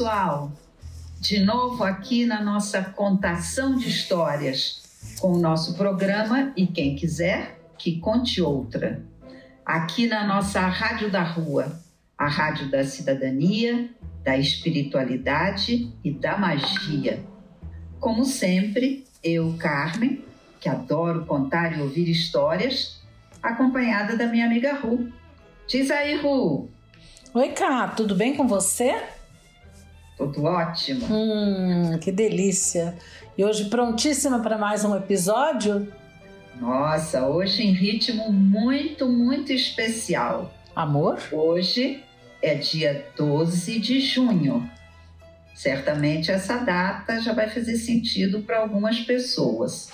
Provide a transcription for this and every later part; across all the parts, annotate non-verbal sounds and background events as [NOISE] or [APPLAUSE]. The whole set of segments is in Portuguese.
Pessoal! De novo aqui na nossa contação de histórias, com o nosso programa E Quem Quiser, que conte outra. Aqui na nossa Rádio da Rua, a Rádio da Cidadania, da Espiritualidade e da Magia. Como sempre, eu, Carmen, que adoro contar e ouvir histórias, acompanhada da minha amiga Ru. Diz aí, Ru! Oi, Cá, tudo bem com você? Tudo ótimo. Hum, que delícia. E hoje prontíssima para mais um episódio? Nossa, hoje em ritmo muito, muito especial. Amor? Hoje é dia 12 de junho. Certamente essa data já vai fazer sentido para algumas pessoas.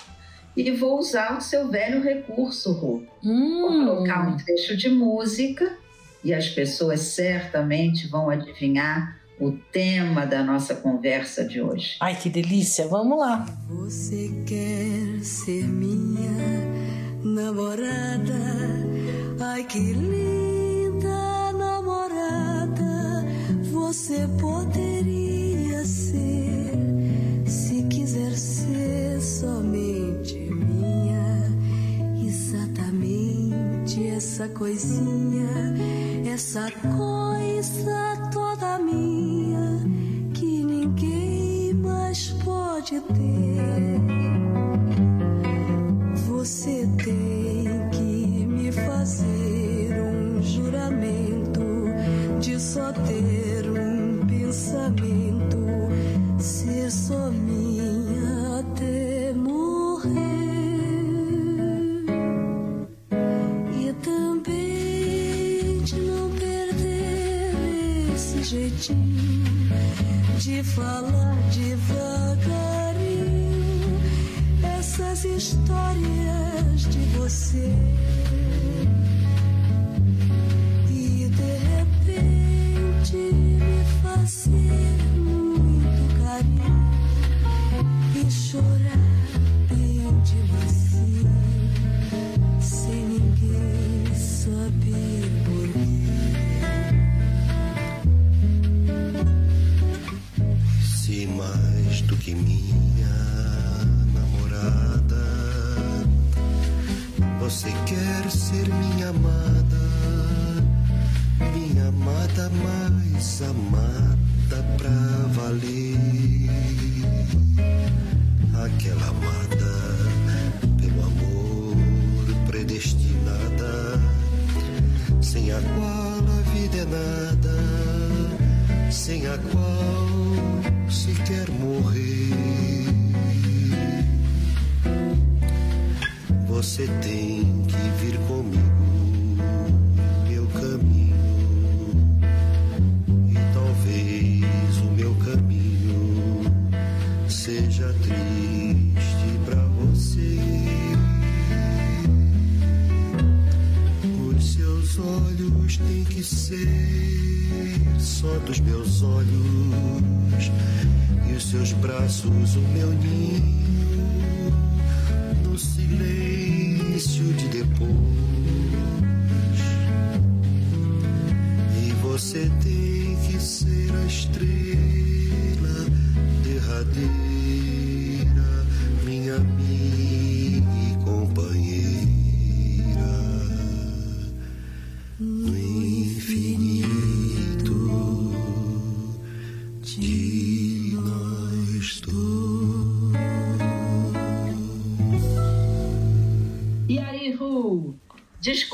E vou usar o seu velho recurso, Ru. Hum. Vou colocar um trecho de música e as pessoas certamente vão adivinhar o tema da nossa conversa de hoje. Ai, que delícia! Vamos lá. Você quer ser minha namorada? Ai, que linda namorada você poderia ser se quiser ser somente Exatamente essa coisinha, essa coisa toda minha que ninguém mais pode ter. Você tem que me fazer um juramento de só ter um pensamento,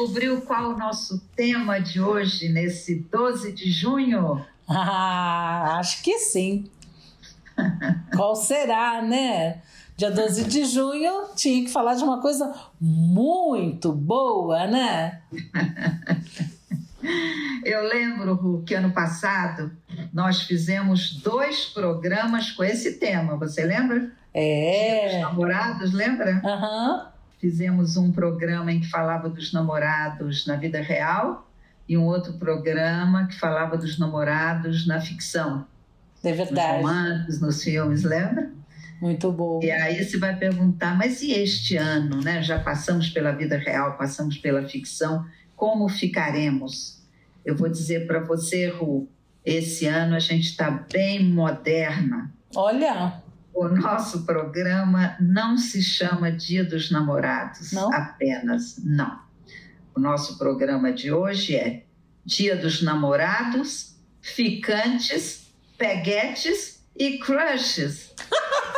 Descobriu qual o nosso tema de hoje, nesse 12 de junho? [LAUGHS] Ah, acho que sim. [LAUGHS] Qual será, né? Dia 12 de junho tinha que falar de uma coisa muito boa, né? [LAUGHS] Eu lembro, Ru, que ano passado nós fizemos dois programas com esse tema. Você lembra? Dia dos É. namorados, lembra? Aham. Fizemos um programa em que falava dos namorados na vida real e um outro programa que falava dos namorados na ficção, É nos verdade. romances, nos filmes, lembra? Muito bom. E aí você vai perguntar, mas e este ano, né? Já passamos pela vida real, passamos pela ficção, como ficaremos? Eu vou dizer para você, Ru, esse ano a gente está bem moderna. Olha, O nosso programa não se chama Dia dos Namorados, Não? apenas, não. O nosso programa de hoje é Dia dos Namorados, Ficantes, Peguetes e Crushes.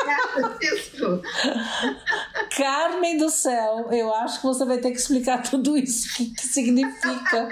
[LAUGHS] Carmen do céu, eu acho que você vai ter que explicar tudo isso. O que, que significa?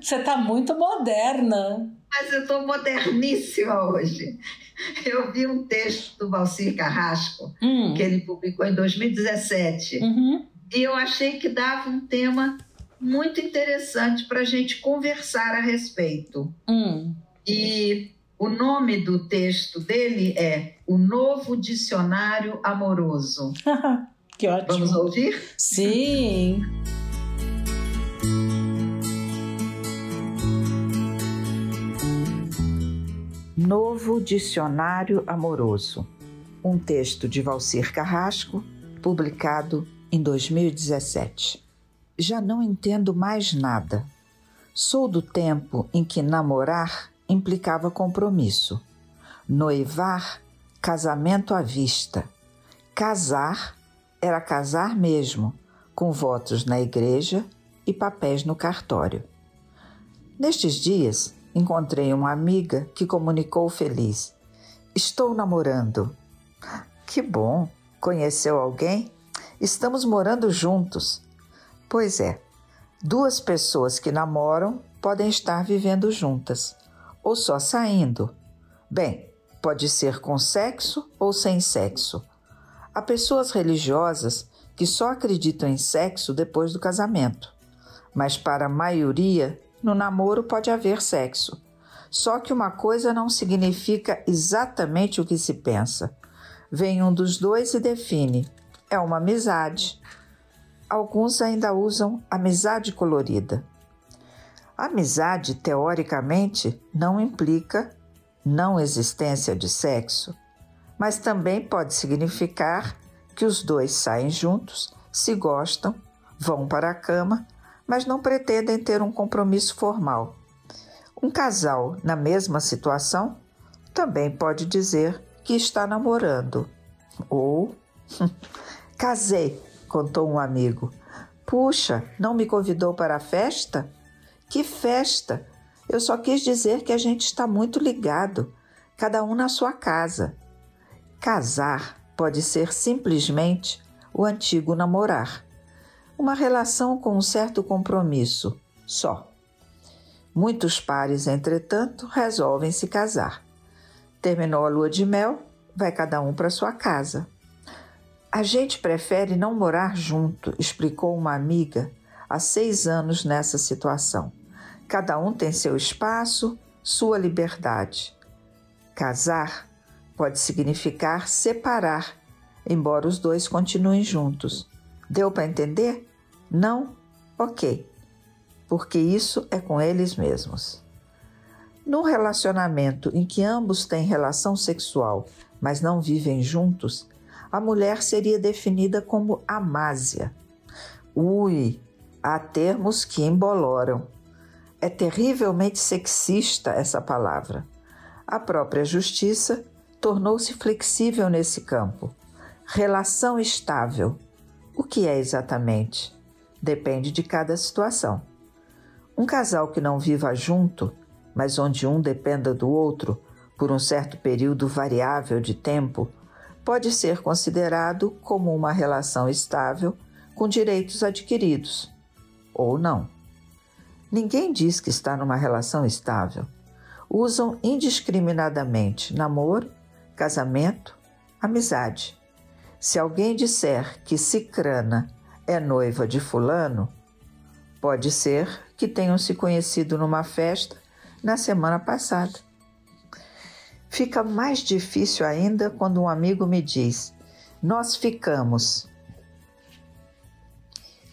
Você tá muito moderna. Mas eu estou moderníssima hoje. [LAUGHS] Eu vi um texto do Valcir Carrasco, Hum. que ele publicou em 2017. Uhum. E eu achei que dava um tema muito interessante para a gente conversar a respeito. Hum. E o nome do texto dele é O Novo Dicionário Amoroso. [LAUGHS] que ótimo. Vamos ouvir? Sim. Novo Dicionário Amoroso. Um texto de Valcir Carrasco, publicado em 2017. Já não entendo mais nada. Sou do tempo em que namorar implicava compromisso. Noivar, casamento à vista. Casar era casar mesmo, com votos na igreja e papéis no cartório. Nestes dias, encontrei uma amiga que comunicou feliz: Estou namorando. Que bom! Conheceu alguém? Estamos morando juntos. Pois é, duas pessoas que namoram podem estar vivendo juntas, ou só saindo. Bem, pode ser com sexo ou sem sexo. Há pessoas religiosas que só acreditam em sexo depois do casamento, mas para a maioria, no namoro pode haver sexo. Só que uma coisa não significa exatamente o que se pensa. Vem um dos dois e define: é uma amizade. Alguns ainda usam amizade colorida. Amizade, teoricamente, não implica não existência de sexo, mas também pode significar que os dois saem juntos, se gostam, vão para a cama, mas não pretendem ter um compromisso formal. Um casal na mesma situação também pode dizer que está namorando. Ou [LAUGHS] casei, contou um amigo. Puxa, não me convidou para a festa? Que festa! Eu só quis dizer que a gente está muito ligado, cada um na sua casa. Casar pode ser simplesmente o antigo namorar, uma relação com um certo compromisso, só. Muitos pares, entretanto, resolvem se casar. Terminou a lua de mel, vai cada um para sua casa. A gente prefere não morar junto, explicou uma amiga há seis anos nessa situação. Cada um tem seu espaço, sua liberdade. Casar pode significar separar, embora os dois continuem juntos. Deu para entender? Não? Ok. Porque isso é com eles mesmos. Num relacionamento em que ambos têm relação sexual, mas não vivem juntos, a mulher seria definida como amásia. Ui, há termos que emboloram. É terrivelmente sexista essa palavra. A própria justiça tornou-se flexível nesse campo. Relação estável. O que é exatamente? Depende de cada situação. Um casal que não viva junto, mas onde um dependa do outro por um certo período variável de tempo, pode ser considerado como uma relação estável com direitos adquiridos, ou não. Ninguém diz que está numa relação estável. Usam indiscriminadamente namoro, casamento, amizade. Se alguém disser que Cicrana é noiva de Fulano, pode ser que tenham se conhecido numa festa na semana passada. Fica mais difícil ainda quando um amigo me diz: Nós ficamos.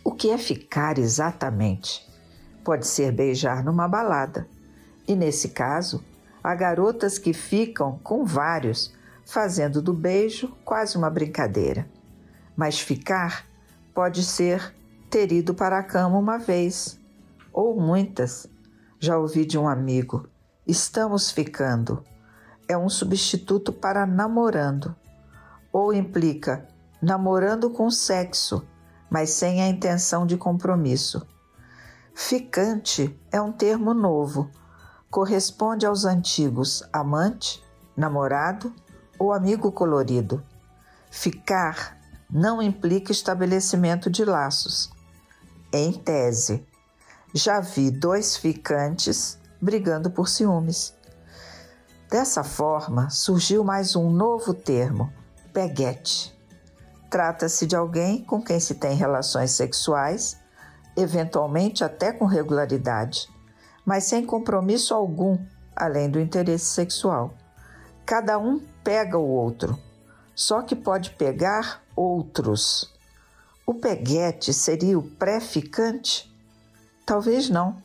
O que é ficar exatamente? Pode ser beijar numa balada. E nesse caso, há garotas que ficam com vários, fazendo do beijo quase uma brincadeira. Mas ficar pode ser ter ido para a cama uma vez, ou muitas. Já ouvi de um amigo: estamos ficando. É um substituto para namorando, ou implica namorando com sexo, mas sem a intenção de compromisso. Ficante é um termo novo, corresponde aos antigos amante, namorado ou amigo colorido. Ficar não implica estabelecimento de laços. Em tese, já vi dois ficantes brigando por ciúmes. Dessa forma, surgiu mais um novo termo, peguete. Trata-se de alguém com quem se tem relações sexuais, eventualmente até com regularidade, mas sem compromisso algum além do interesse sexual. Cada um pega o outro, só que pode pegar outros. O peguete seria o pré-ficante? Talvez não,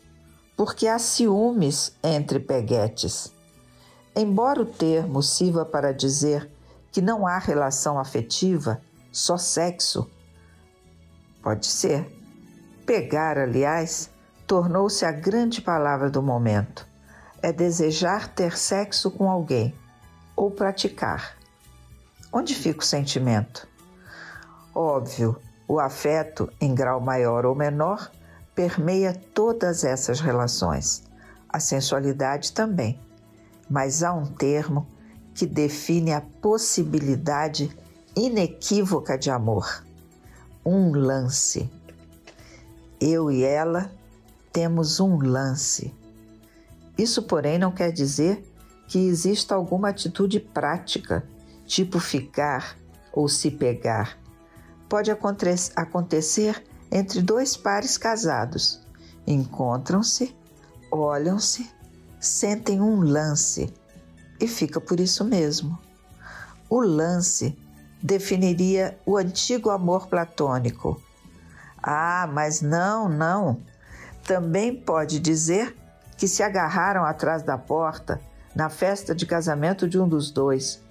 porque há ciúmes entre peguetes. Embora o termo sirva para dizer que não há relação afetiva, só sexo, pode ser. Pegar, aliás, tornou-se a grande palavra do momento. É desejar ter sexo com alguém ou praticar. Onde fica o sentimento? Óbvio, o afeto, em grau maior ou menor, permeia todas essas relações, a sensualidade também. Mas há um termo que define a possibilidade inequívoca de amor: um lance. Eu e ela temos um lance. Isso, porém, não quer dizer que exista alguma atitude prática, tipo ficar ou se pegar. Pode acontecer entre dois pares casados. Encontram-se, olham-se, sentem um lance e fica por isso mesmo. O lance definiria o antigo amor platônico. Ah, mas não, não. Também pode dizer que se agarraram atrás da porta na festa de casamento de um dos dois,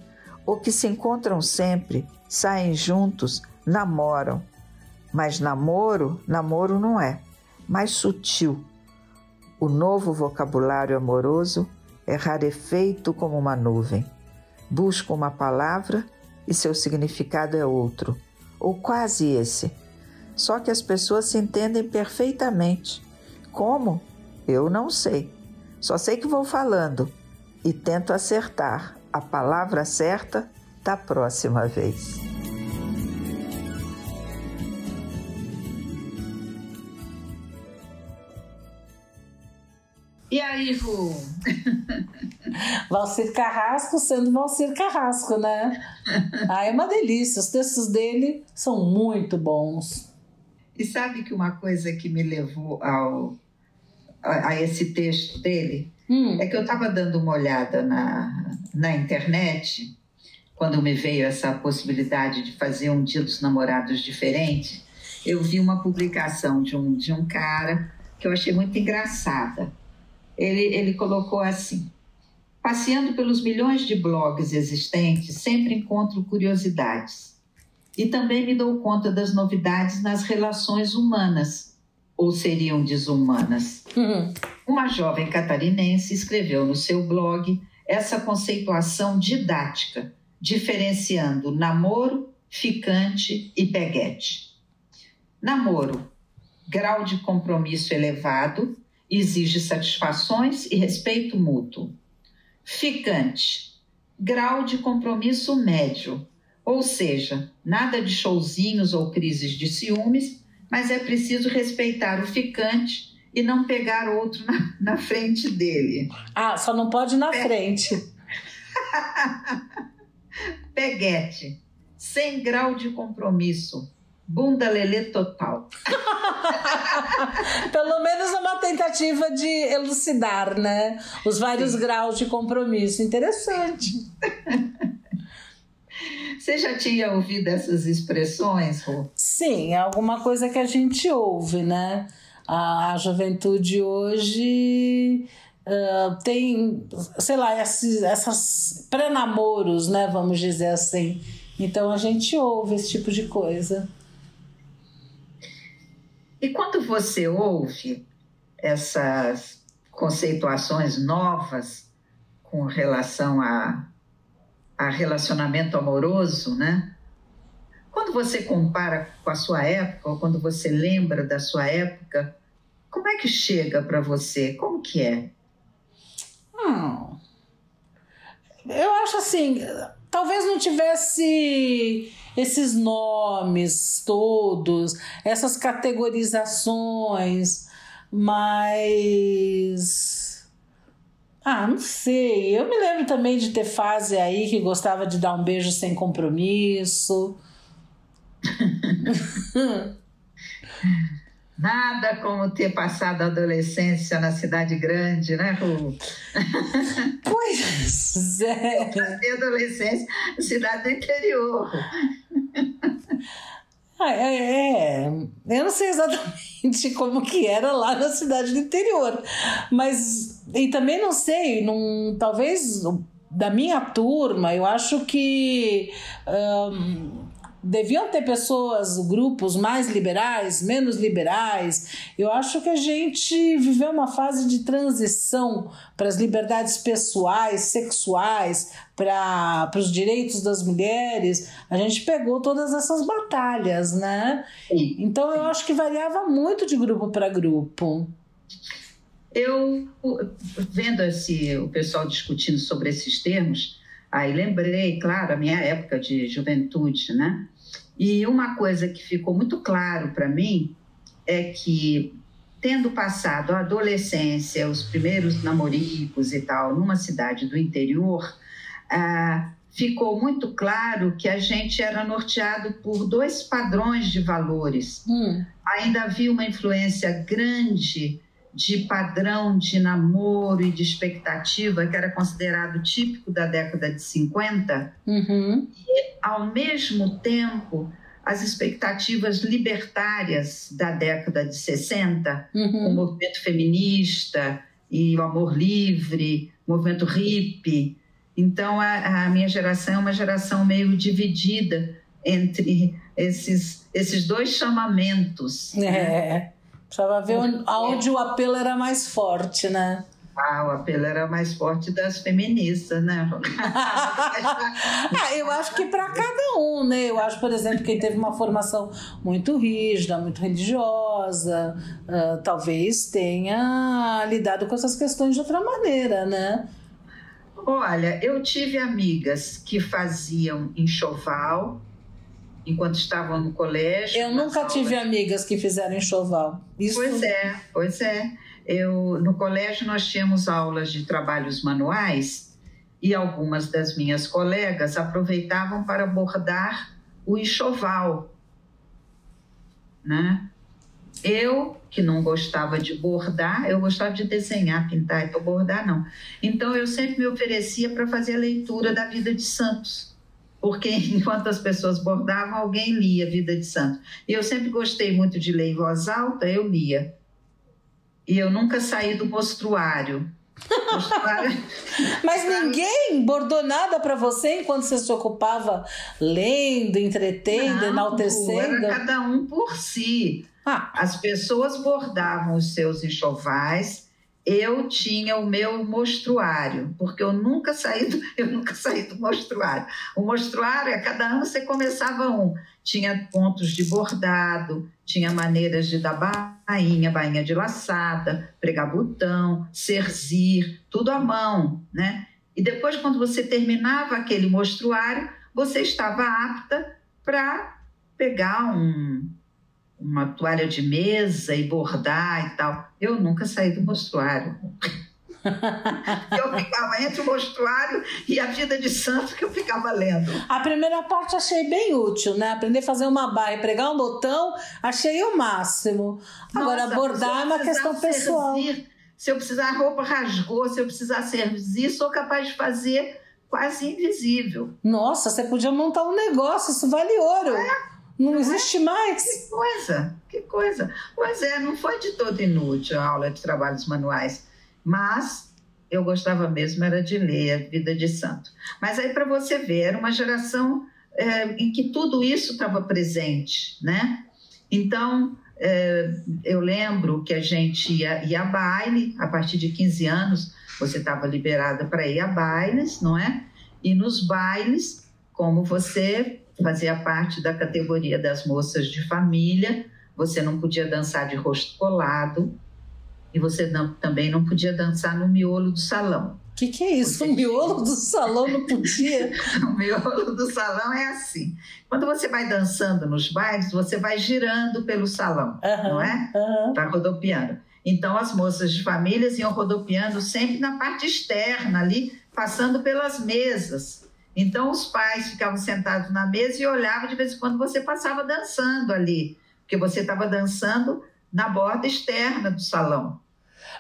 ou que se encontram sempre, saem juntos, namoram mas namoro, namoro não é, mais sutil. O novo vocabulário amoroso é rarefeito como uma nuvem. Busca uma palavra e seu significado é outro, ou quase esse. Só que as pessoas se entendem perfeitamente. Como? Eu não sei. Só sei que vou falando e tento acertar a palavra certa da próxima vez. E aí, Ru? [LAUGHS] Valcir Carrasco sendo Valcir Carrasco, né? Ah, é uma delícia. Os textos dele são muito bons. E sabe que uma coisa que me levou ao, a, a esse texto dele hum. é que eu estava dando uma olhada na, na internet quando me veio essa possibilidade de fazer um Dia dos Namorados diferente. Eu vi uma publicação de um, de um cara que eu achei muito engraçada ele, ele colocou assim: Passeando pelos milhões de blogs existentes, sempre encontro curiosidades. E também me dou conta das novidades nas relações humanas, ou seriam desumanas. Uhum. Uma jovem catarinense escreveu no seu blog essa conceituação didática, diferenciando namoro, ficante e peguete. Namoro, grau de compromisso elevado, exige satisfações e respeito mútuo. Ficante, grau de compromisso médio, ou seja, nada de showzinhos ou crises de ciúmes, mas é preciso respeitar o ficante e não pegar outro na, na frente dele. Ah, só não pode ir na Pe... frente. [LAUGHS] Peguete, sem grau de compromisso. Bunda lelê total. [LAUGHS] Pelo menos uma tentativa de elucidar, né? Os vários Sim. graus de compromisso. Interessante. [LAUGHS] Você já tinha ouvido essas expressões, Rô? Sim, é alguma coisa que a gente ouve, né? A, juventude hoje uh, tem, sei lá, esses, essas pré-namoros, né? Vamos dizer assim. Então a gente ouve esse tipo de coisa. E quando você ouve essas conceituações novas com relação a, a relacionamento amoroso, né? Quando você compara com a sua época, ou quando você lembra da sua época, como é que chega para você? Como que é? Hum, eu acho assim, talvez não tivesse esses nomes todos, essas categorizações, mas. Ah, não sei. Eu me lembro também de ter fase aí que gostava de dar um beijo sem compromisso. [LAUGHS] Nada como ter passado a adolescência na cidade grande, né, Ru? [LAUGHS] Pois é. Passei a adolescência na cidade do interior. [LAUGHS] Ah, é, é, eu não sei exatamente como que era lá na cidade do interior, mas e também não sei, não, talvez da minha turma, eu acho que um, deviam ter pessoas, grupos mais liberais, menos liberais. Eu acho que a gente viveu uma fase de transição para as liberdades pessoais, sexuais, para os direitos das mulheres. A gente pegou todas essas batalhas, né? Sim. Então eu acho que variava muito de grupo para grupo. Eu, vendo esse, o pessoal discutindo sobre esses termos, aí lembrei, claro, a minha época de juventude, né? E uma coisa que ficou muito claro para mim é que, tendo passado a adolescência, os primeiros namoricos e tal, numa cidade do interior, ah, ficou muito claro que a gente era norteado por dois padrões de valores. Hum. Ainda havia uma influência grande de padrão de namoro e de expectativa que era considerado típico da década de 50, uhum. e, ao mesmo tempo, as expectativas libertárias da década de 60, uhum. o movimento feminista e o amor livre, o movimento hippie. Então, a, a minha geração é uma geração meio dividida entre esses, esses dois chamamentos. É. Né? Precisava ver onde o apelo era mais forte, né? Ah, o apelo era mais forte das feministas, né? [LAUGHS] ah, eu acho que para cada um, né? Eu acho, por exemplo, quem teve uma formação muito rígida, muito religiosa, uh, talvez tenha lidado com essas questões de outra maneira, né? Olha, eu tive amigas que faziam enxoval, enquanto estavam no colégio. Eu nunca aulas. tive amigas que fizeram enxoval. Isso... Pois é, pois é. Eu, no colégio nós tínhamos aulas de trabalhos manuais e algumas das minhas colegas aproveitavam para bordar o enxoval, né? Eu, que não gostava de bordar, eu gostava de desenhar, pintar e para bordar não. Então eu sempre me oferecia para fazer a leitura da vida de santos porque [LAUGHS] enquanto as pessoas bordavam, alguém lia Vida de Santo. E eu sempre gostei muito de ler em voz alta, eu lia. E eu nunca saí do mostruário. [LAUGHS] Mas ninguém bordou nada para você enquanto você se ocupava lendo, entretendo, Não, enaltecendo? Era cada um por si. Ah. As pessoas bordavam os seus enxovais, eu tinha o meu mostruário, porque eu nunca saí do, [LAUGHS] eu nunca saí do mostruário. O mostruário, a cada ano você começava um. Tinha pontos de bordado, tinha maneiras de dar bainha, bainha de laçada, pregar botão, serzir, tudo à mão, né? E depois, quando você terminava aquele mostruário, você estava apta para pegar um, uma toalha de mesa e bordar e tal. Eu nunca saí do mostruário. [LAUGHS] eu ficava entre o mostruário e a vida de santo que eu ficava lendo. A primeira parte achei bem útil, né? Aprender a fazer uma barra e pregar um botão, achei o máximo. Agora, Nossa, bordar é uma questão pessoal. servir, se eu precisar, a roupa rasgou, se eu precisar servir, sou capaz de fazer quase invisível. Nossa, você podia montar um negócio, isso vale ouro. Não existe mais. Que coisa, que coisa. Pois é, não foi de todo inútil a aula de trabalhos manuais, mas eu gostava mesmo era de ler a Vida de Santo. Mas aí para você ver, era uma geração é, em que tudo isso estava presente, né? Então, é, eu lembro que a gente ia, ia a baile, a partir de 15 anos, você estava liberada para ir a bailes, não é? E nos bailes, como você fazia parte da categoria das moças de família, você não podia dançar de rosto colado e você não, também não podia dançar no miolo do salão. O que, que é isso? O miolo do salão não podia? [LAUGHS] O miolo do salão é assim. Quando você vai dançando nos bailes, você vai girando pelo salão, Aham, não é? aham. Vai rodopiando. Então, as moças de famílias iam rodopiando sempre na parte externa ali, passando pelas mesas. Então, os pais ficavam sentados na mesa e olhavam de vez em quando você passava dançando ali, porque você estava dançando na borda externa do salão.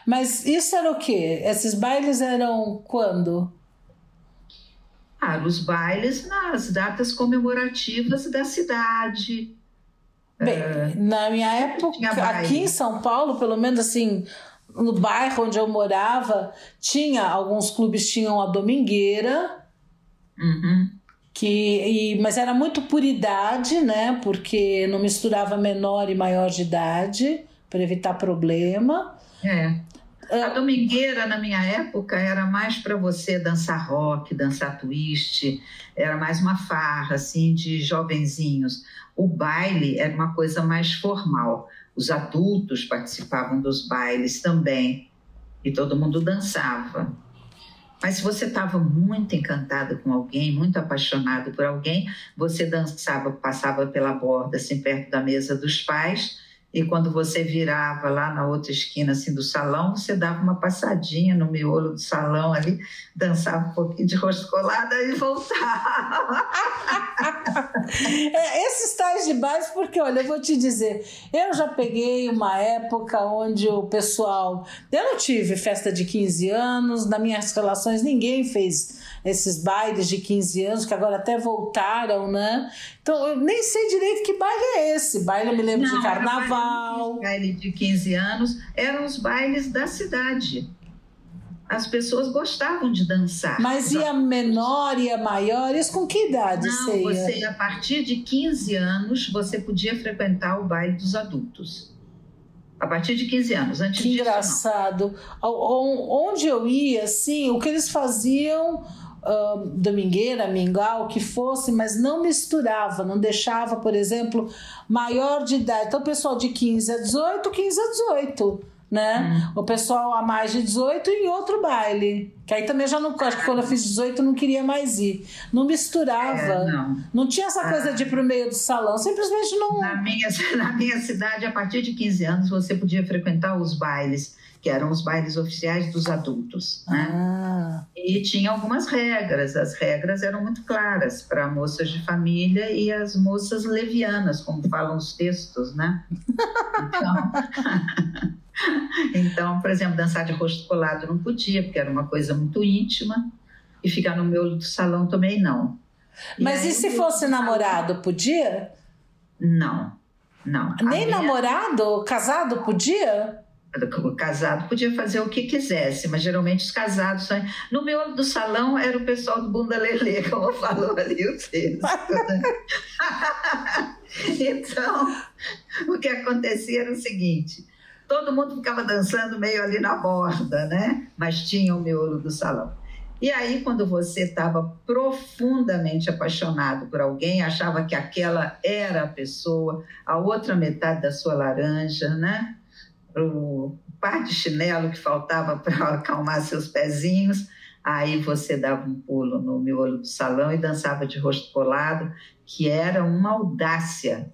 Mas isso era o quê? Esses bailes eram quando? Ah, os bailes nas datas comemorativas da cidade. Bem, na minha época, aqui em São Paulo, pelo menos assim, no bairro onde eu morava, tinha alguns clubes tinham a domingueira, Uhum. que e, mas era muito por idade, né? Porque não misturava menor e maior de idade para evitar problema. É. A domingueira, na minha época, era mais para você dançar rock, dançar twist, era mais uma farra, assim, de jovenzinhos. O baile era uma coisa mais formal. Os adultos participavam dos bailes também, e todo mundo dançava. Mas se você estava muito encantado com alguém, muito apaixonado por alguém, você dançava, passava pela borda, assim, perto da mesa dos pais, e quando você virava lá na outra esquina assim do salão, você dava uma passadinha no miolo do salão ali, dançava um pouquinho de rosto colado e voltava. [LAUGHS] De bairros, porque olha, eu vou te dizer, eu já peguei uma época onde o pessoal. Eu não tive festa de 15 anos, nas minhas relações ninguém fez esses bailes de 15 anos, que agora até voltaram, né? Então eu nem sei direito que baile é esse. Baile eu me lembro de Não, era carnaval. Baile de 15 anos eram os bailes da cidade. As pessoas gostavam de dançar. Mas Os ia menor, ia maior? Isso com que idade Não, você ia? você, a partir de 15 anos, você podia frequentar o baile dos adultos. A partir de 15 anos. Antes Que disso, não. engraçado. O- o- Onde eu ia, assim, o que eles faziam, ah, domingueira, mingau, o que fosse, mas não misturava, não deixava, por exemplo, maior de idade. Então, o pessoal de 15 a 18, 15 a 18. Né? Hum. O pessoal a mais de 18 em outro baile. Que aí também já não. Acho que quando eu fiz 18 eu não queria mais ir. Não misturava. É, não. Não tinha essa coisa de ir pro meio do salão. Simplesmente não. Na minha, [LAUGHS] na minha cidade, a partir de 15 anos, você podia frequentar os bailes, que eram os bailes oficiais dos adultos. Né? Ah. E tinha algumas regras. As regras eram muito claras para moças de família e as moças levianas, como falam os textos, né? Então, [LAUGHS] então, por exemplo, dançar de rosto colado não podia, porque era uma coisa muito íntima. E ficar no meu do salão também não. Mas e, se fosse salão- namorado, podia? Não, não. Nem minha- namorado? Casado podia? O casado podia fazer o que quisesse, mas geralmente os casados. são- No meu do salão era o pessoal do Bunda Lelê, [LAUGHS] como falou ali o texto. né? [LAUGHS] então, o que acontecia era o seguinte: todo mundo ficava dançando meio ali na borda, né? Mas tinha o miolo do salão. E aí, quando você estava profundamente apaixonado por alguém, achava que aquela era a pessoa, a outra metade da sua laranja, né? O par de chinelo que faltava [LAUGHS] para acalmar seus pezinhos. Aí você dava um pulo no miolo do salão e dançava de rosto colado, que era uma audácia.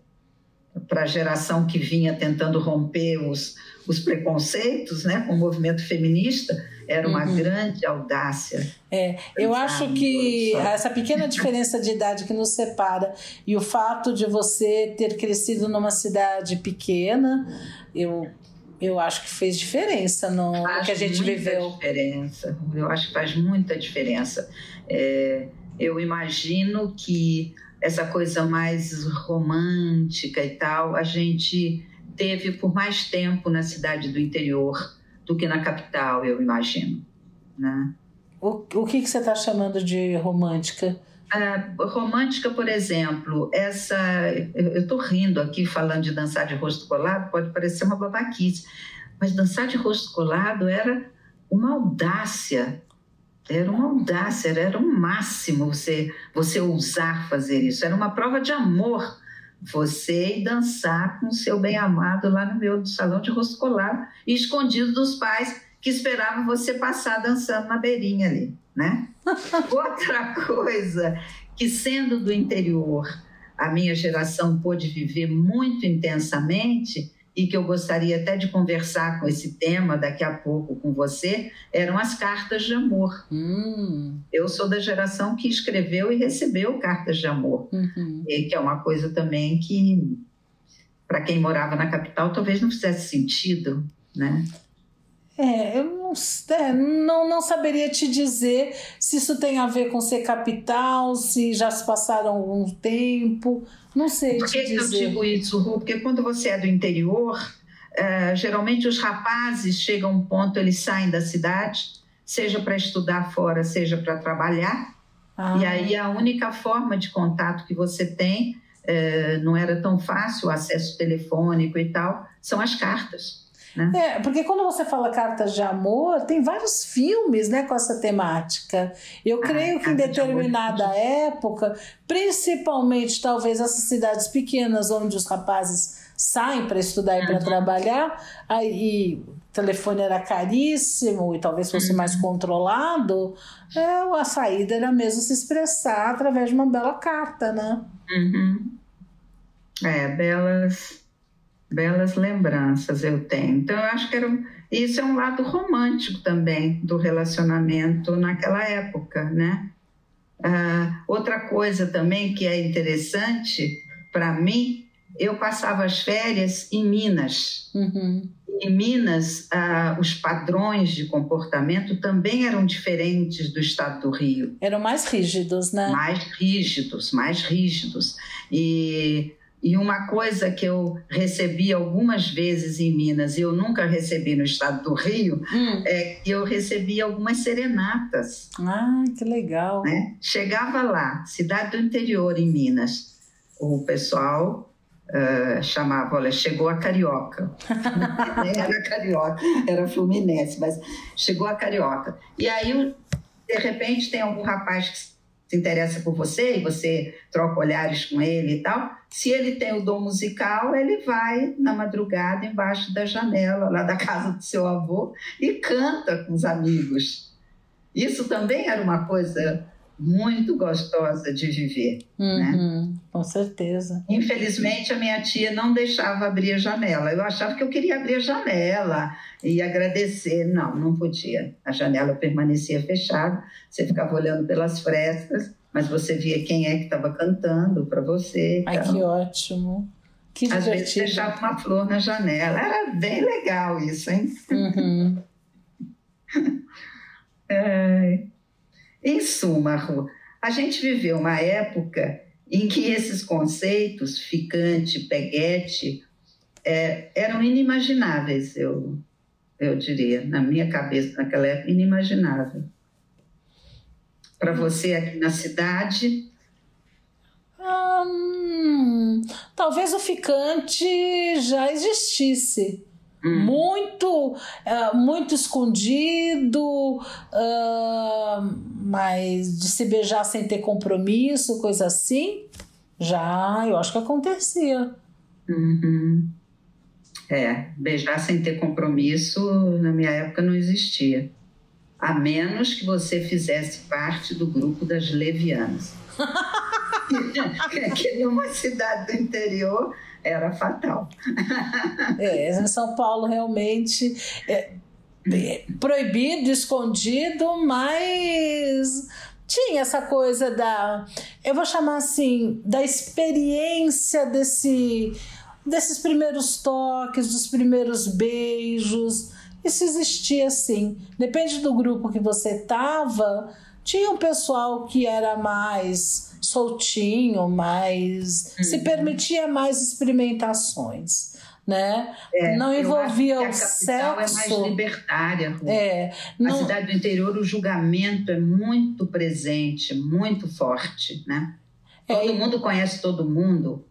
para a geração que vinha tentando romper os, os preconceitos né, com o movimento feminista, era uma Uhum. grande audácia. É, eu acho que essa pequena [LAUGHS] diferença de idade que nos separa e o fato de você ter crescido numa cidade pequena, eu, eu acho que fez diferença no, Faz que a gente muita viveu. diferença. Eu acho que faz muita diferença. É, eu imagino que essa coisa mais romântica e tal, a gente teve por mais tempo na cidade do interior do que na capital, eu imagino. Né? O, o que, que você está chamando de romântica? Ah, romântica, por exemplo, essa. Eu estou rindo aqui falando de dançar de rosto colado, pode parecer uma babaquice, mas dançar de rosto colado era uma audácia. Era uma audácia, era o máximo você, você ousar fazer isso. Era uma prova de amor você dançar com o seu bem-amado lá no do salão de rosto colado escondido dos pais que esperavam você passar dançando na beirinha ali, né? [LAUGHS] Outra coisa que, sendo do interior, a minha geração pôde viver muito intensamente e que eu gostaria até de conversar com esse tema daqui a pouco com você, eram as cartas de amor. Hum, Eu sou da geração que escreveu e recebeu cartas de amor, uhum. e que é uma coisa também que, para quem morava na capital, talvez não fizesse sentido, né? É, eu não, é, não, não saberia te dizer se isso tem a ver com ser capital, se já se passaram algum tempo. Não sei Por te que, eu dizer. digo isso, Ru? Porque quando você é do interior, eh, geralmente os rapazes chegam a um ponto, eles saem da cidade, seja para estudar fora, seja para trabalhar, Ah, e aí a única forma de contato que você tem, eh, não era tão fácil o acesso telefônico e tal, são as cartas. É, porque quando você fala cartas de amor, tem vários filmes né, com essa temática. Eu Ah, creio que em de Amor, determinada época, principalmente talvez essas cidades pequenas onde os rapazes saem para estudar e para Uhum. trabalhar, aí o telefone era caríssimo e talvez fosse Uhum. mais controlado, é, a saída era mesmo se expressar através de uma bela carta, né? Uhum. É, belas, belas lembranças eu tenho. Então, eu acho que era um, isso é um lado romântico também do relacionamento naquela época, né? Ah, outra coisa também que é interessante para mim, eu passava as férias em Minas. Uhum. Em Minas, ah, os padrões de comportamento também eram diferentes do estado do Rio Eram mais rígidos, né? mais rígidos, mais rígidos. E, e uma coisa que eu recebi algumas vezes em Minas e eu nunca recebi no estado do Rio Hum. é que eu recebi algumas serenatas. Ah, que legal. Né? Chegava lá, cidade do interior em Minas, o pessoal ah, chamava, olha, chegou a carioca. Nem [LAUGHS] era carioca, era fluminense, mas chegou a carioca. E aí, de repente, tem algum rapaz que se interessa por você e você troca olhares com ele e tal. Se ele tem o dom musical, ele vai na madrugada embaixo da janela lá da casa do seu avô e canta com os amigos. Isso também era uma coisa muito gostosa de viver. Uhum, Com certeza. Infelizmente, a minha tia não deixava abrir a janela. Eu achava que eu queria abrir a janela e agradecer. Não, não podia. A janela permanecia fechada, você ficava olhando pelas frestas, mas você via quem é que estava cantando para você. Ai, Então, que ótimo. Que às vezes divertido. deixava uma flor na janela. Era bem legal isso, hein? Uhum. Ai. [LAUGHS] Em suma, Ru, a gente viveu uma época em que esses conceitos, ficante, peguete, é, eram inimagináveis, eu, eu diria, na minha cabeça naquela época, inimaginável. Para você aqui na cidade, Ah, hum, talvez o ficante já existisse. Hum, Muito, ah, muito escondido, ah, mas de se beijar sem ter compromisso, coisa assim, já eu acho que acontecia. uhum. é, beijar sem ter compromisso, na minha época não existia. A menos que você fizesse parte do grupo das levianas. [LAUGHS] [LAUGHS] que numa cidade do interior era fatal. É, São Paulo realmente é, é proibido, escondido, mas tinha essa coisa da, eu vou chamar assim, da experiência desse desses primeiros toques, dos primeiros beijos. Isso existia sim. Depende do grupo que você tava, tinha um pessoal que era mais soltinho, mais uhum. se permitia mais experimentações, né? É, não envolvia o sexo. é mais libertária. É, não... A cidade do interior o julgamento é muito presente, muito forte, né? É, todo mundo conhece todo mundo.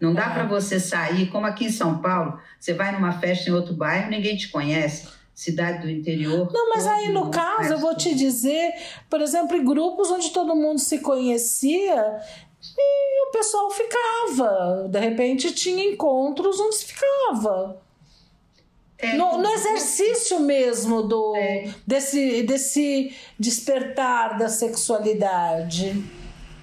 Não dá é. para você sair, como aqui em São Paulo, você vai numa festa em outro bairro, ninguém te conhece cidade do interior. Não, mas aí no caso, eu vou te dizer, por exemplo, em grupos onde todo mundo se conhecia e o pessoal ficava. De repente tinha encontros onde se ficava. É, no, no, exercício mesmo do é. desse, desse despertar da sexualidade.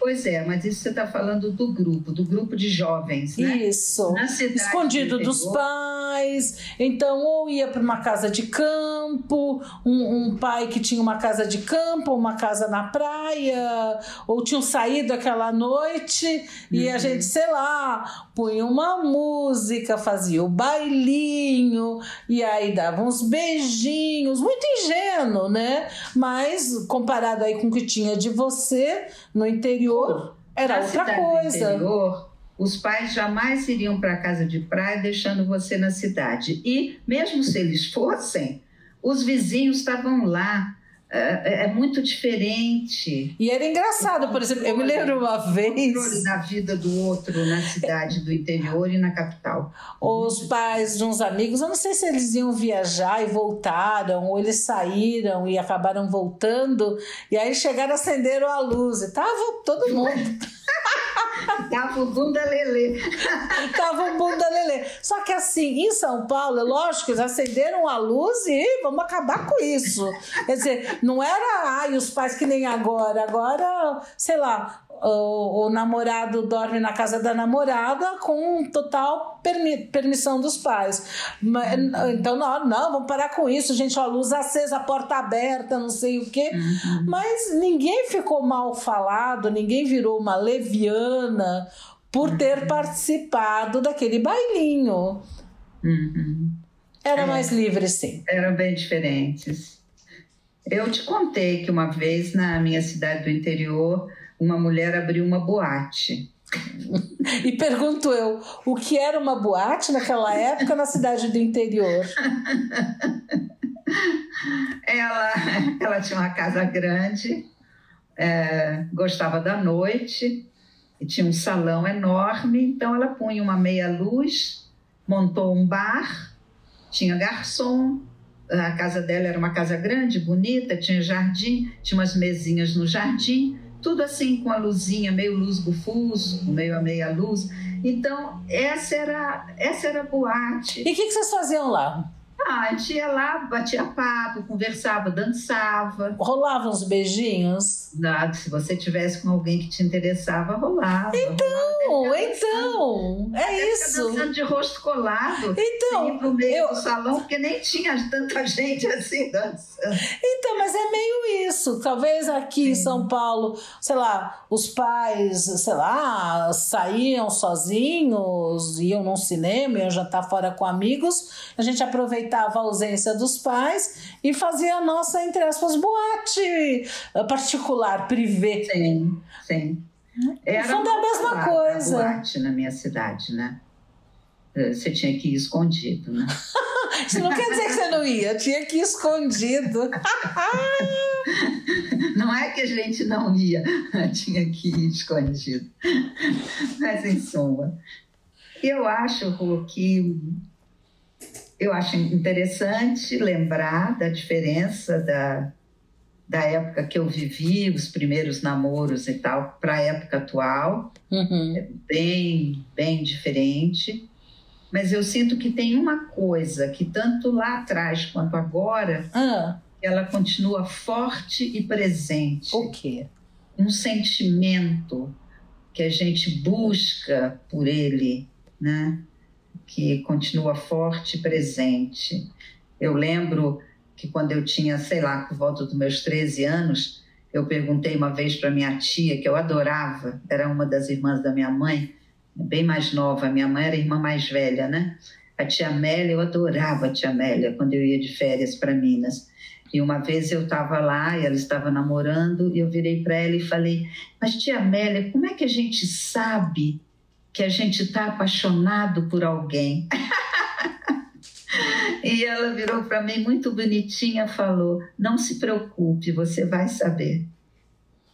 Pois é, mas isso você está falando do grupo, do grupo de jovens, né? Isso. Escondido do dos pais. Então, ou ia para uma casa de campo, um, um, pai que tinha uma casa de campo, uma casa na praia, ou tinham saído aquela noite uhum. e a uhum. gente, sei lá, punha uma música, fazia o bailinho, e aí dava uns beijinhos, muito ingênuo, né? Mas comparado aí com o que tinha de você no interior interior era na outra coisa. Interior, os pais jamais iriam para a casa de praia deixando você na cidade. E mesmo se eles fossem, os vizinhos estavam lá é, é, é, muito diferente. E era engraçado, por exemplo, eu me lembro uma vez. O da vida do outro na cidade do interior e na capital. Os pais de uns amigos, eu não sei se eles iam viajar e voltaram, ou eles saíram e acabaram voltando, e aí chegaram, acenderam a luz e tava todo mundo. [LAUGHS] Tava o bunda lelê. [LAUGHS] Tava o bunda lelê. Só que assim, em São Paulo, é lógico, eles acenderam a luz e vamos acabar com isso. Quer dizer, não era, ai, os pais que nem agora. Agora, sei lá, o, o, namorado dorme na casa da namorada com total permi permissão dos pais. Mas, então, não, não, vamos parar com isso, gente. A luz acesa, a porta aberta, não sei o quê. Uhum. Mas ninguém ficou mal falado, ninguém virou uma leviana por ter uhum. participado daquele bailinho. Uhum. Era é, mais livre, sim. Eram bem diferentes. Eu te contei que uma vez na minha cidade do interior uma mulher abriu uma boate. [LAUGHS] E pergunto eu, o que era uma boate naquela época na cidade do interior? [LAUGHS] ela, ela tinha uma casa grande, é, gostava da noite, e tinha um salão enorme, então ela punha uma meia luz, montou um bar, tinha garçom, a casa dela era uma casa grande, bonita, tinha jardim, tinha umas mesinhas no jardim, tudo assim com a luzinha, meio luz bufuso, meio a meia luz. Então, essa era, essa era a boate. E o que, que vocês faziam lá? Ah, a gente ia lá, batia papo, conversava, dançava. Rolava uns beijinhos? Nada, se você tivesse com alguém que te interessava, rolava. Então, rolava, então, é Até isso. dançando de rosto colado. Então, pro meio eu... do salão, porque nem tinha tanta gente assim dançando. Então, mas é meio isso. Talvez aqui Sim. em São Paulo, sei lá, os pais, sei lá, saíam sozinhos, iam num cinema, iam jantar fora com amigos, a gente aproveitava aproveitava a ausência dos pais e fazia a nossa, entre aspas, boate particular, privê. Sim, sim. Era Fundo a mesma coisa. boate na minha cidade, né? Eh, você tinha que ir escondido, né? [LAUGHS] Isso não quer dizer que você não ia, tinha que ir escondido. [LAUGHS] não é que a gente não ia, [LAUGHS] tinha que ir escondido. Mas, em suma, eu acho, Ru, que eu acho interessante lembrar da diferença da, da época que eu vivi, os primeiros namoros e tal, para a época atual. Uhum. É bem, bem diferente. Mas eu sinto que tem uma coisa que tanto lá atrás quanto agora, ah. ela continua forte e presente. O quê? Um sentimento que a gente busca por ele né? Que continua forte e presente. Eu lembro que quando eu tinha, sei lá, por volta dos meus 13 anos, eu perguntei uma vez para minha tia, que eu adorava, era uma das irmãs da minha mãe, bem mais nova, minha mãe era a irmã mais velha, né? A tia Amélia, eu adorava a tia Amélia quando eu ia de férias para Minas. E uma vez eu estava lá e ela estava namorando e eu virei para ela e falei: Mas tia Amélia, como é que a gente sabe que a gente está apaixonado por alguém? [LAUGHS] e ela virou para mim muito bonitinha, falou: Não se preocupe, você vai saber.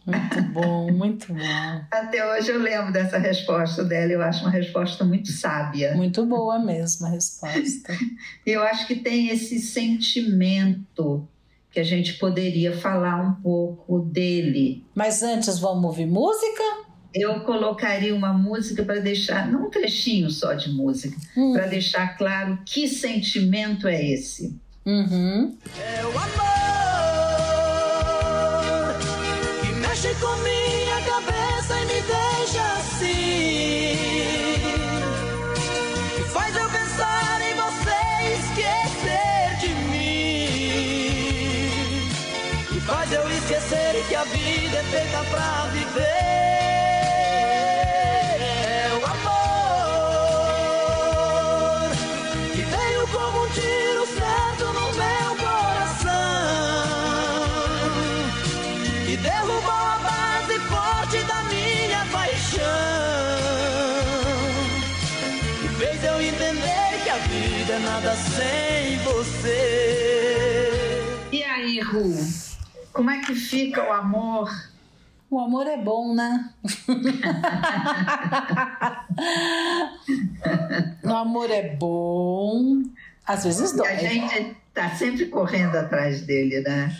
Muito bom, muito bom. [LAUGHS] Até hoje eu lembro dessa resposta dela, eu acho uma resposta muito sábia. Muito boa mesmo a resposta. [LAUGHS] eu acho que tem esse sentimento que a gente poderia falar um pouco dele. Mas antes vamos ouvir música? Eu colocaria uma música para deixar, não um trechinho só de música, hum. para deixar claro que sentimento é esse. Uhum. É o amor que mexe com minha cabeça e me deixa assim. Que faz eu pensar em você e esquecer de mim. Que faz eu esquecer que a vida é feita pra viver. Como é que fica o amor? O amor é bom, né? [LAUGHS] o amor é bom. Às vezes E dói. a gente tá sempre correndo atrás dele, né?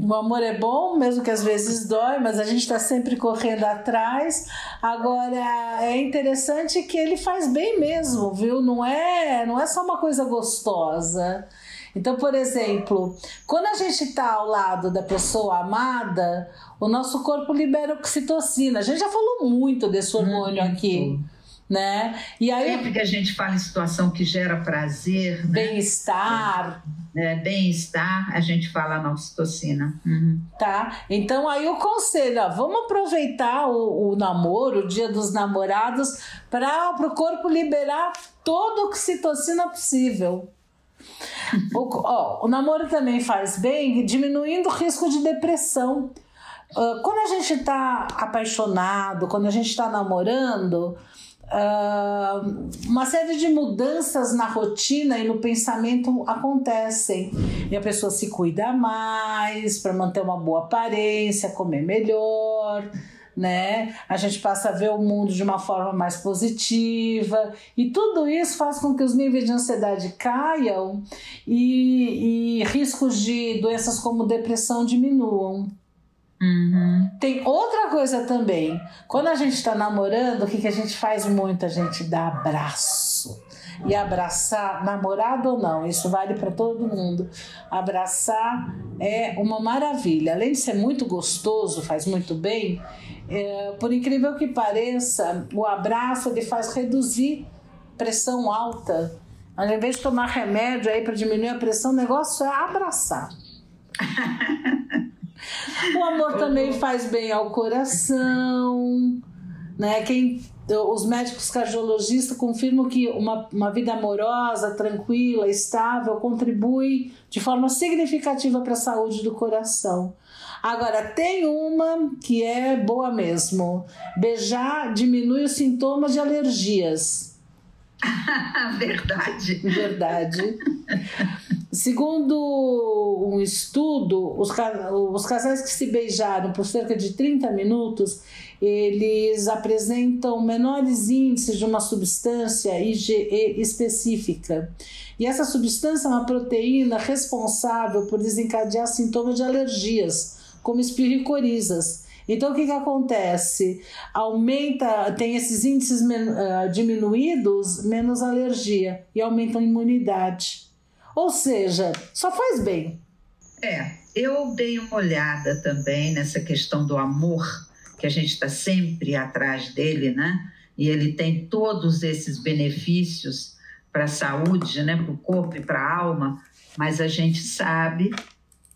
O amor é bom, mesmo que às vezes dói, mas a gente está sempre correndo atrás. Agora é interessante que ele faz bem mesmo, viu? Não é, não é só uma coisa gostosa. Então, por exemplo, quando a gente está ao lado da pessoa amada, o nosso corpo libera oxitocina. A gente já falou muito desse hormônio aqui, né? E aí Sempre que a gente fala em situação que gera prazer, né? bem-estar, né, bem-estar, a gente fala na oxitocina. Uhum. tá? Então aí o conselho, ó, vamos aproveitar o, o namoro, o dia dos namorados, para o corpo liberar toda a oxitocina possível. O, ó, o namoro também faz bem, diminuindo o risco de depressão. Ah, quando a gente está apaixonado, quando a gente está namorando, ah, uma série de mudanças na rotina e no pensamento acontecem. E a pessoa se cuida mais para manter uma boa aparência, comer melhor, né? A gente passa a ver o mundo de uma forma mais positiva e tudo isso faz com que os níveis de ansiedade caiam e, e riscos de doenças como depressão diminuam. Uhum. Tem outra coisa também. Quando a gente está namorando, o que, que a gente faz muito? A gente dá abraço. E abraçar, namorado ou não, isso vale para todo mundo. Abraçar é uma maravilha. Além de ser muito gostoso, faz muito bem, é, por incrível que pareça, o abraço ele faz reduzir pressão alta. Ao invés de tomar remédio aí para diminuir a pressão, o negócio é abraçar. O amor também faz bem ao coração, né? Quem, os médicos cardiologistas confirmam que uma, uma vida amorosa, tranquila, estável, contribui de forma significativa para a saúde do coração. Agora, tem uma que é boa mesmo. Beijar diminui os sintomas de alergias. [LAUGHS] Verdade. Verdade. Segundo um estudo, os, os casais que se beijaram por cerca de 30 minutos, eles apresentam menores índices de uma substância IgE específica. E essa substância é uma proteína responsável por desencadear sintomas de alergias, como espirro e corizas. Então, o que, que acontece? Aumenta, tem esses índices men- ah, diminuídos, menos alergia, e aumenta a imunidade. Ou seja, só faz bem. É, eu dei uma olhada também nessa questão do amor, que a gente está sempre atrás dele, né? e ele tem todos esses benefícios para a saúde, né, para o corpo e para a alma, mas a gente sabe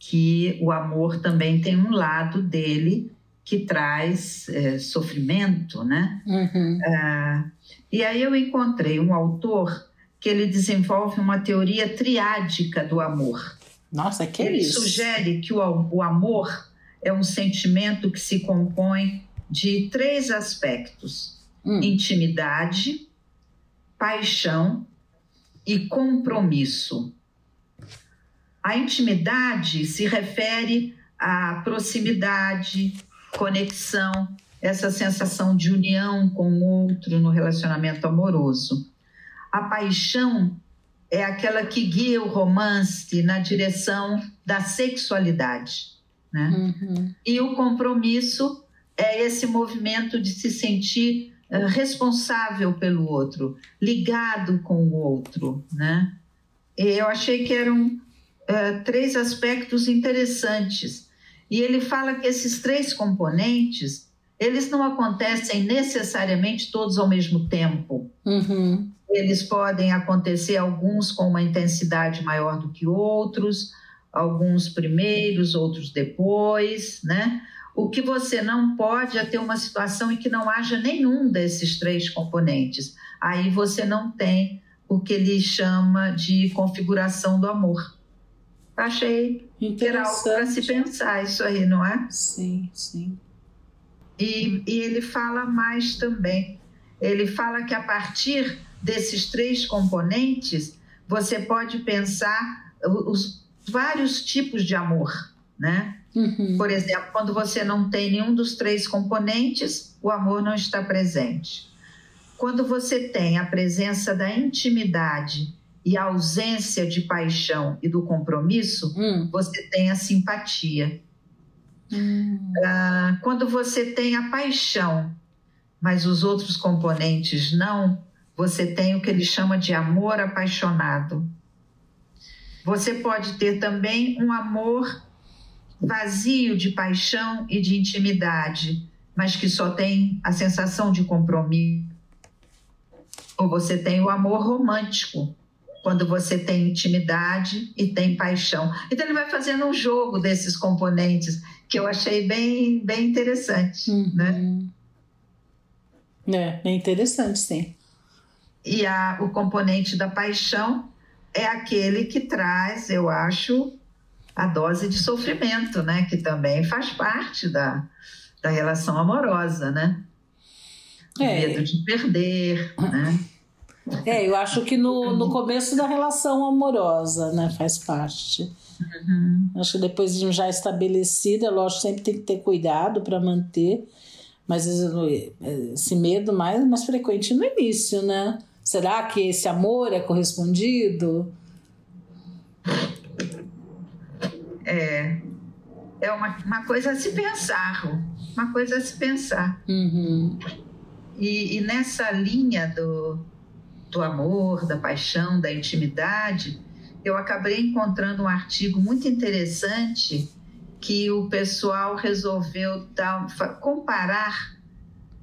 que o amor também tem um lado dele que traz é, sofrimento, né? Uhum. Ah, e aí eu encontrei um autor que ele desenvolve uma teoria triádica do amor. Nossa, que ele isso? sugere que o, o amor é um sentimento que se compõe de três aspectos: Hum. intimidade, paixão e compromisso. A intimidade se refere à proximidade, conexão, essa sensação de união com o outro no relacionamento amoroso. A paixão é aquela que guia o romance na direção da sexualidade. Né? Uhum. E o compromisso é esse movimento de se sentir eh, responsável pelo outro, ligado com o outro, né? E eu achei que eram eh, três aspectos interessantes. E ele fala que esses três componentes, eles não acontecem necessariamente todos ao mesmo tempo. Uhum. Eles podem acontecer alguns com uma intensidade maior do que outros, alguns primeiros, outros depois, né? O que você não pode é ter uma situação em que não haja nenhum desses três componentes. Aí você não tem o que ele chama de configuração do amor. Achei que era algo para se Interessante. pensar isso aí, não é? Sim, sim. E, e ele fala mais também. Ele fala que a partir desses três componentes, você pode pensar os vários tipos de amor, né? Uhum. Por exemplo, quando você não tem nenhum dos três componentes, o amor não está presente. Quando você tem a presença da intimidade e a ausência de paixão e do compromisso, Hum. você tem a simpatia. Hum. Ah, Quando você tem a paixão, mas os outros componentes não, você tem o que ele chama de amor apaixonado. Você pode ter também um amor vazio de paixão e de intimidade, mas que só tem a sensação de compromisso. Ou você tem o amor romântico, quando você tem intimidade e tem paixão. Então ele vai fazendo um jogo desses componentes que eu achei bem, bem interessante, né? Uhum. É, é interessante, sim. E a, o componente da paixão é aquele que traz, eu acho, a dose de sofrimento, né? Que também faz parte da, da relação amorosa, né? O É. medo de perder, né? É, eu acho que no, no começo da relação amorosa, né, faz parte. Uhum. Acho que depois de já estabelecida, lógico, sempre tem que ter cuidado para manter, mas esse esse medo mais, mais frequente no início, né? Será que esse amor é correspondido? É, é uma, uma coisa a se pensar, uma coisa a se pensar. Uhum. E, e nessa linha do, do amor, da paixão, da intimidade, eu acabei encontrando um artigo muito interessante que o pessoal resolveu dar, comparar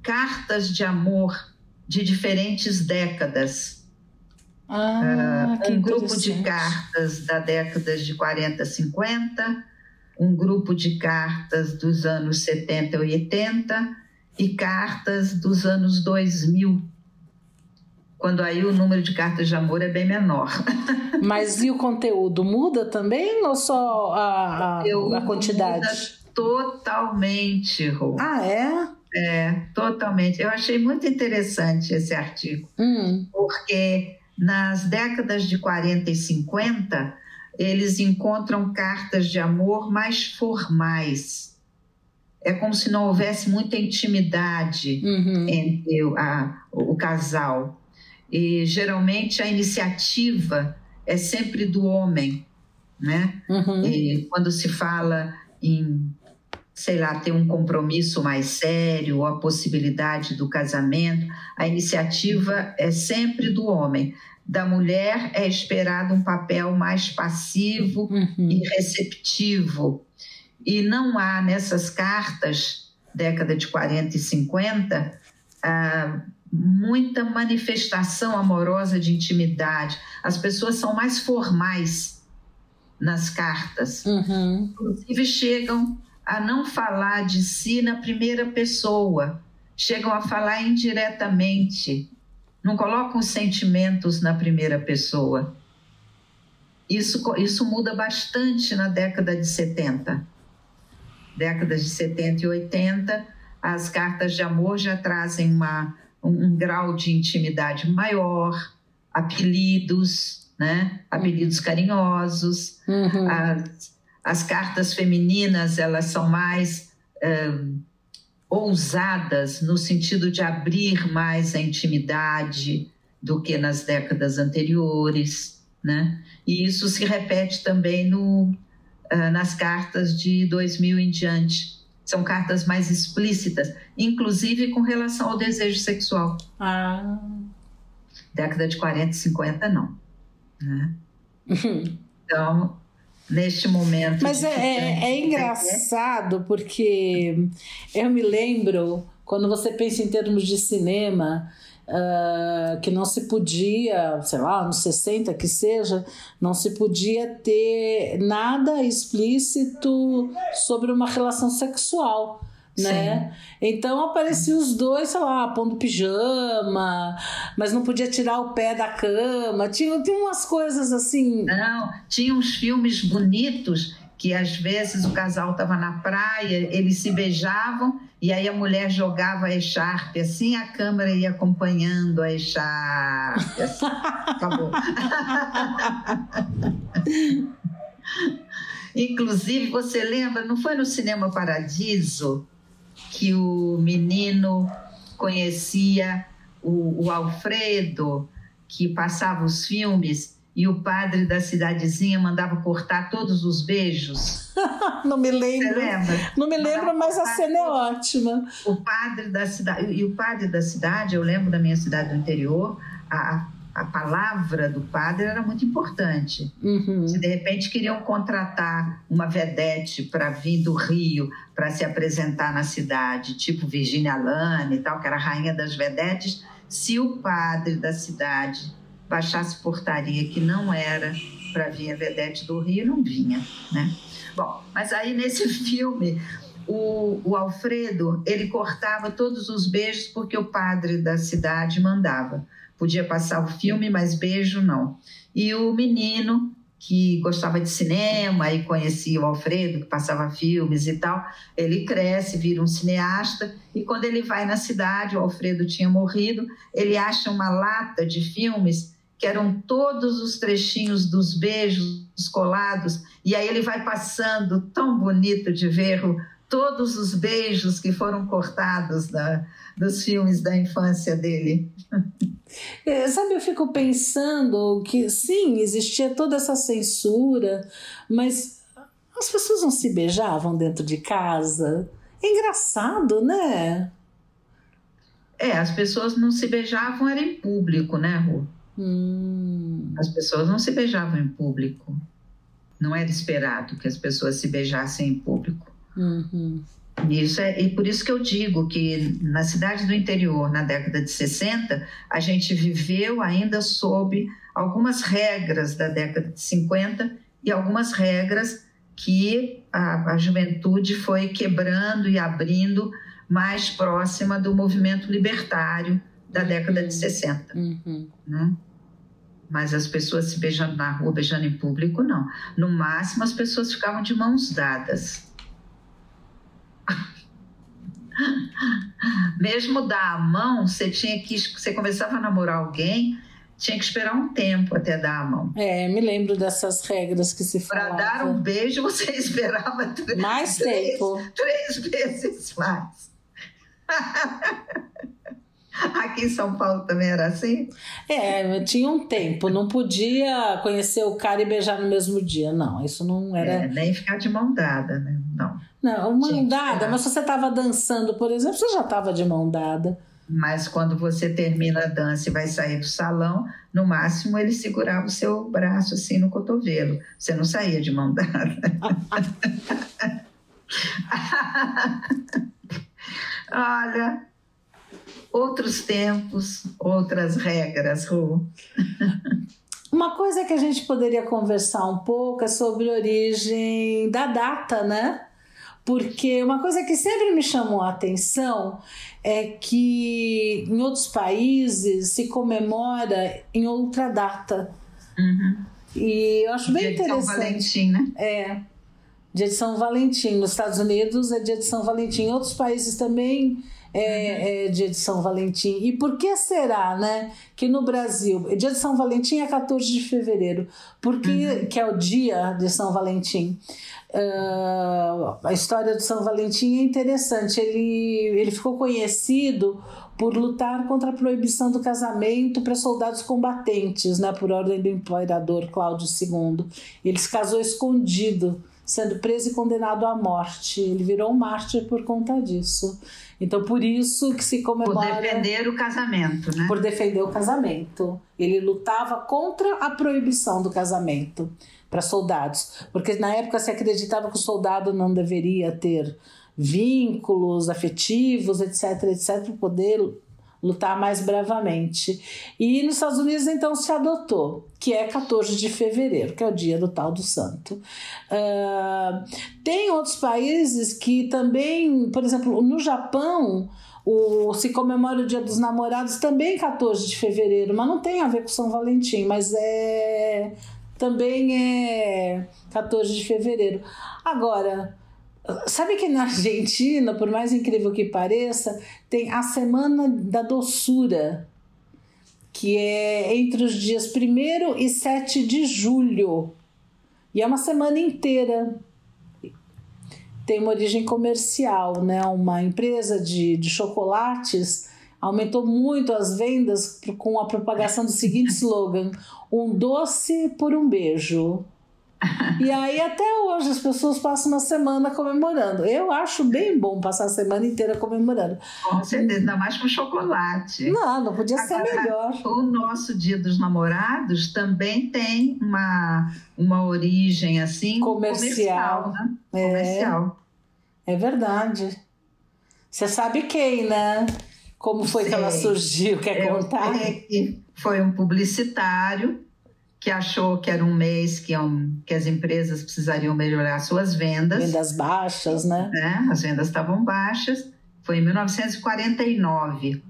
cartas de amor de diferentes décadas. Ah, que um grupo de cartas da década de 40, 50, um grupo de cartas dos anos 70 e 80 e cartas dos anos 2000, quando aí o número de cartas de amor é bem menor. [LAUGHS] Mas e o conteúdo muda também ou só a, a, a quantidade? muda Totalmente, Rô. Ah, é? É, totalmente. Eu achei muito interessante esse artigo. Hum. porque nas décadas de 40 e 50 eles encontram cartas de amor mais formais. É como se não houvesse muita intimidade Uhum. entre a- o casal. E geralmente a iniciativa é sempre do homem, né? Uhum. Quando se fala em, sei lá, ter um compromisso mais sério, ou a possibilidade do casamento, a iniciativa é sempre do homem. Da mulher é esperado um papel mais passivo Uhum. e receptivo. E não há nessas cartas, década de 40 e 50, ah, muita manifestação amorosa de intimidade. As pessoas são mais formais nas cartas. Uhum. Inclusive, chegam a não falar de si na primeira pessoa, chegam a falar indiretamente, não colocam os sentimentos na primeira pessoa. Isso, isso muda bastante na década de 70. Décadas de 70 e 80, as cartas de amor já trazem uma, um, um grau de intimidade maior, apelidos, né? apelidos carinhosos. Uhum. As, as cartas femininas elas são mais um, ousadas no sentido de abrir mais a intimidade do que nas décadas anteriores, né? E isso se repete também no, uh, nas cartas de 2000 em diante. São cartas mais explícitas, inclusive com relação ao desejo sexual. Ah. Década de 40 e 50, não. Né? Então, neste momento. Mas é, é, é, engraçado porque eu me lembro, quando você pensa em termos de cinema, uh, que não se podia, sei lá, nos 60 que seja, não se podia ter nada explícito sobre uma relação sexual né? Então apareciam os dois, sei lá, pondo pijama, mas não podia tirar o pé da cama. Tinha, tinha umas coisas assim. Não, tinha uns filmes bonitos que às vezes o casal estava na praia, eles se beijavam e aí a mulher jogava a echarpe assim, a câmera ia acompanhando a echarpe. Assim. [LAUGHS] Acabou. Inclusive, você lembra, não foi no Cinema Paradiso que o menino conhecia o, o Alfredo, que passava os filmes e o padre da cidadezinha mandava cortar todos os beijos. [LAUGHS] Não me lembro. Você lembra? Não me lembro, mas a cena é ótima. O padre da cidade e o padre da cidade, eu lembro da minha cidade do interior, a, a palavra do padre era muito importante. Uhum. Se de repente queriam contratar uma vedete para vir do Rio para se apresentar na cidade, tipo Virginia Lane e tal, que era a rainha das vedetes, se o padre da cidade baixasse portaria que não era para vir a vedete do Rio, não vinha, né? Bom, mas aí nesse [LAUGHS] filme o, o Alfredo ele cortava todos os beijos porque o padre da cidade mandava podia passar o filme, mas beijo não. E o menino que gostava de cinema e conhecia o Alfredo, que passava filmes e tal, ele cresce, vira um cineasta e quando ele vai na cidade, o Alfredo tinha morrido, ele acha uma lata de filmes que eram todos os trechinhos dos beijos colados, e aí ele vai passando, tão bonito de ver todos os beijos que foram cortados da, dos filmes da infância dele. É, sabe, eu fico pensando que sim, existia toda essa censura, mas as pessoas não se beijavam dentro de casa. É engraçado, né? É, as pessoas não se beijavam era em público, né, Ru? Hum. As pessoas não se beijavam em público. Não era esperado que as pessoas se beijassem em público. Uhum. Isso é, e por isso que eu digo que na cidade do interior, na década de 60, a gente viveu ainda sob algumas regras da década de 50 e algumas regras que a, a juventude foi quebrando e abrindo mais próxima do movimento libertário da década de 60. Uhum. Né? Mas as pessoas se beijando na rua, beijando em público, não. No máximo, as pessoas ficavam de mãos dadas. [LAUGHS] Mesmo dar a mão, você tinha que. Você começava a namorar alguém, tinha que esperar um tempo até dar a mão. É, me lembro dessas regras que se Para falavam. dar um beijo, você [LAUGHS] esperava três, Mais três, tempo. três vezes mais. [LAUGHS] [LAUGHS] Aqui em São Paulo também era assim? É, tinha um tempo, não podia conhecer o cara e beijar no mesmo dia, não. Isso não era. É, nem ficar de mão dada, né? Não. Não, mão dada, mas se você estava dançando, por exemplo, você já estava de mão dada. Mas quando você termina a dança e vai sair do salão, no máximo ele segurava o seu braço assim no cotovelo. Você não saía de mão dada. [LAUGHS] [LAUGHS] Olha, outros tempos, outras regras, Ru. [LAUGHS] Uma coisa que a gente poderia conversar um pouco é sobre a origem da data, né? Porque uma coisa que sempre me chamou a atenção é que em outros países se comemora em outra data. Uhum. E eu acho bem Dia de São interessante. Valentim, né? É. Dia de São Valentim. Nos Estados Unidos é dia de São Valentim. Em outros países também é, é dia de São Valentim. E por que será, né? Que no Brasil, dia de São Valentim é 14 de fevereiro. Por que, que é o dia de São Valentim? Ah, a história de São Valentim é interessante. Ele, ele ficou conhecido por lutar contra a proibição do casamento para soldados combatentes, né, por ordem do imperador Cláudio II. Ele se casou escondido, sendo preso e condenado à morte. Ele virou um mártir por conta disso. Então, por isso que se Por comemora defender o casamento, né? por defender o casamento. Ele lutava contra a proibição do casamento para soldados, porque na época se acreditava que o soldado não deveria ter vínculos afetivos, etc, etc, para poder lutar mais bravamente. E nos Estados Unidos então se adotou, que é 14 de fevereiro, que é o dia do tal do santo. Ah, tem outros países que também, por exemplo, no Japão, o, se comemora o Dia dos Namorados também 14 de fevereiro, mas não tem a ver com São Valentim, mas é também é 14 de fevereiro. Agora, sabe que na Argentina, por mais incrível que pareça, tem a Semana da Doçura, que é entre os dias 1 e 7 de julho. E é uma semana inteira tem uma origem comercial, né? Uma empresa de, de chocolates aumentou muito as vendas com a propagação do seguinte slogan: um doce por um beijo. E aí até hoje as pessoas passam uma semana comemorando. Eu acho bem bom passar a semana inteira comemorando. Com certeza, ainda mais com chocolate. Não, não podia ser Agora, melhor. O nosso Dia dos Namorados também tem uma, uma origem assim Comercial. comercial, né? É. Comercial. É verdade. Você sabe quem, né? Como foi que ela Sei. surgiu? Quer Eu contar? sei que foi um publicitário que achou que era um mês que, iam- que as empresas precisariam melhorar suas vendas. Vendas baixas, né? né? As vendas estavam baixas. Foi em 1949.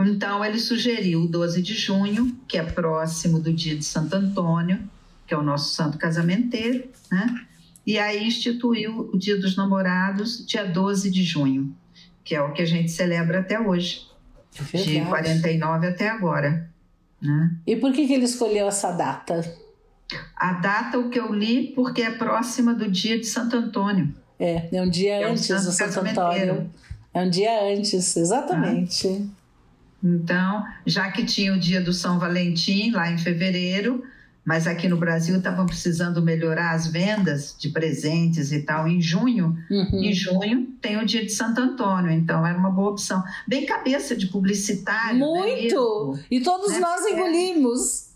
Então ele sugeriu o 12 de junho, que é próximo do dia de Santo Antônio, que é o nosso santo casamenteiro, né? E aí instituiu o Dia dos Namorados, dia 12 de junho, que é o que a gente celebra até hoje, de Verdade. 49 até agora. Né? E por que, que ele escolheu essa data? A data o que eu li porque é próxima do dia de Santo Antônio. É, é um dia É antes do Santo. Antônio. É um dia antes, exatamente. Então, já que tinha o dia do São Valentim lá em fevereiro, mas aqui no Brasil estavam precisando melhorar as vendas de presentes e tal em junho. Uhum. Em junho tem o dia de Santo Antônio, então era uma boa opção. Bem cabeça de publicitário. né, Muito! mesmo? E todos Né? nós É. engolimos.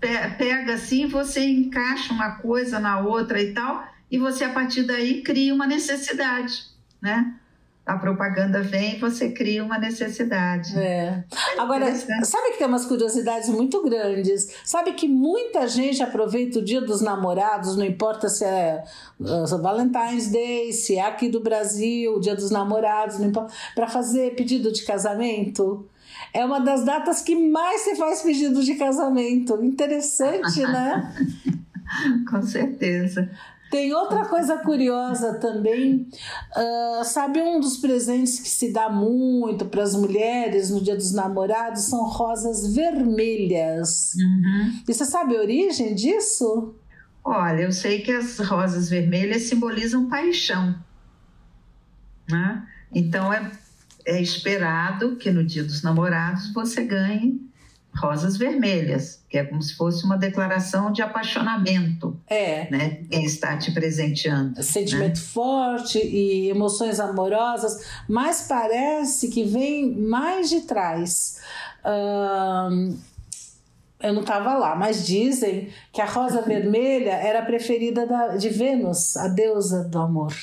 Pe- Pega assim, você encaixa uma coisa na outra e tal, e você a partir daí cria uma necessidade, né? A propaganda vem e você cria uma necessidade. É. Agora, interessante. sabe que tem umas curiosidades muito grandes? Sabe que muita gente aproveita o dia dos namorados, não importa se é uh, Valentine's Day, se é aqui do Brasil, o dia dos namorados, não importa, para fazer pedido de casamento. É uma das datas que mais se faz pedido de casamento. Interessante, né? [LAUGHS] Com certeza. Tem outra coisa curiosa também. Ah, sabe, um dos presentes que se dá muito para as mulheres no Dia dos Namorados são rosas vermelhas. Uhum. E você sabe a origem disso? Olha, eu sei que as rosas vermelhas simbolizam paixão. Né? Então é, é esperado que no dia dos namorados você ganhe rosas vermelhas, que é como se fosse uma declaração de apaixonamento, É. né? Quem está te presenteando. Sentimento forte e emoções amorosas, mas parece que vem mais de trás. Eu não estava lá, mas dizem que a rosa [LAUGHS] vermelha era a preferida da- de Vênus, a deusa do amor.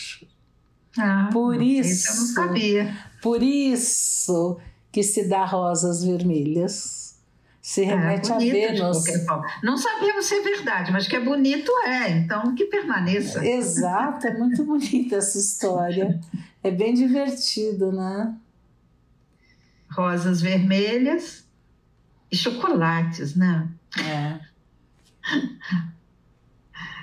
Ah, Por Isso eu não isso. sabia. Por isso que se dá rosas vermelhas. Se remete é, a Vênus. Não sabemos se é verdade, mas que é bonito é, então que permaneça. Exato, é muito bonita essa história. É bem divertido, né? Rosas vermelhas e chocolates, né? É.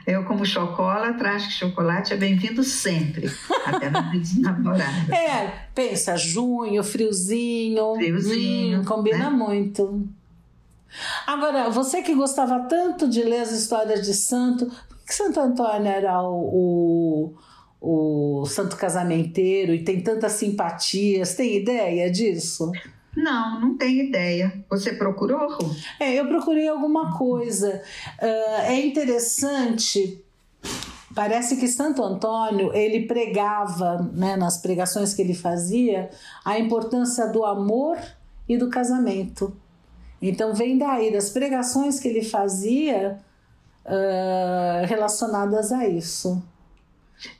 Eu, como chocolatra, acho que chocolate é bem-vindo sempre, até na [LAUGHS] namorada. É, pensa, junho, friozinho. Friozinho. Hum, combina né? muito. Agora, você que gostava tanto de ler as histórias de santo, por que Santo Antônio era o, o, o santo casamenteiro e tem tantas simpatias? Tem ideia disso? Não, não tenho ideia. Você procurou? É, eu procurei alguma coisa. Uh, é interessante. Parece que Santo Antônio ele pregava, né, nas pregações que ele fazia, a importância do amor e do casamento. Então vem daí das pregações que ele fazia uh, relacionadas a isso.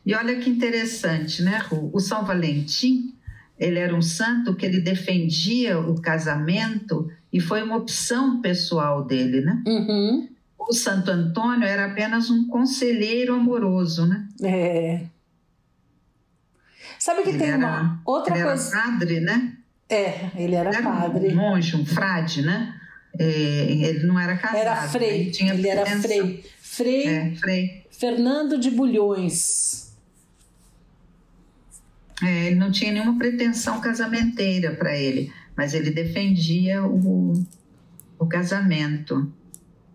E olha que interessante, né, Ru? O São Valentim ele era um santo que ele defendia o casamento e foi uma opção pessoal dele, né? Uhum. O Santo Antônio era apenas um conselheiro amoroso, né? É. Sabe que ele tem era, uma outra coisa. Era padre, né? É, ele era, Era padre. um monge, um frade, né? É, ele não era casado. Era né? frei. Ele, Ele era frei. Frei É, frei. Fernando de Bulhões. É, ele não tinha nenhuma pretensão casamenteira para ele, mas ele defendia o, o casamento.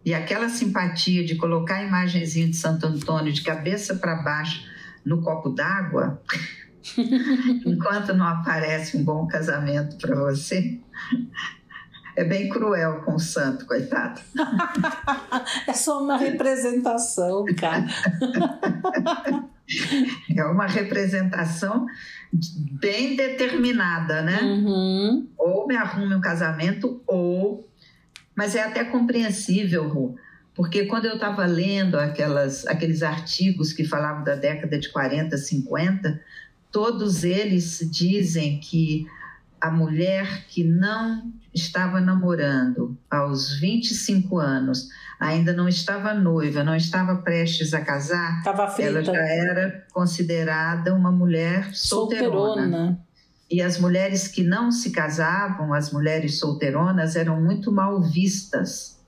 E aquela simpatia de colocar a imagenzinha de Santo Antônio de cabeça para baixo no copo d'água, [LAUGHS] enquanto não aparece um bom casamento para você, é bem cruel com o santo, coitado. [LAUGHS] É só uma representação, cara. [LAUGHS] É uma representação bem determinada, né? Uhum. Ou me arrume um casamento, ou. Mas é até compreensível, Ru, porque quando eu estava lendo aquelas, aqueles artigos que falavam da década de 40, 50, todos eles dizem que a mulher que não estava namorando aos 25 anos, ainda não estava noiva, não estava prestes a casar, ela já era considerada uma mulher solteirona. Solteirona. E as mulheres que não se casavam, as mulheres solteironas, eram muito mal vistas,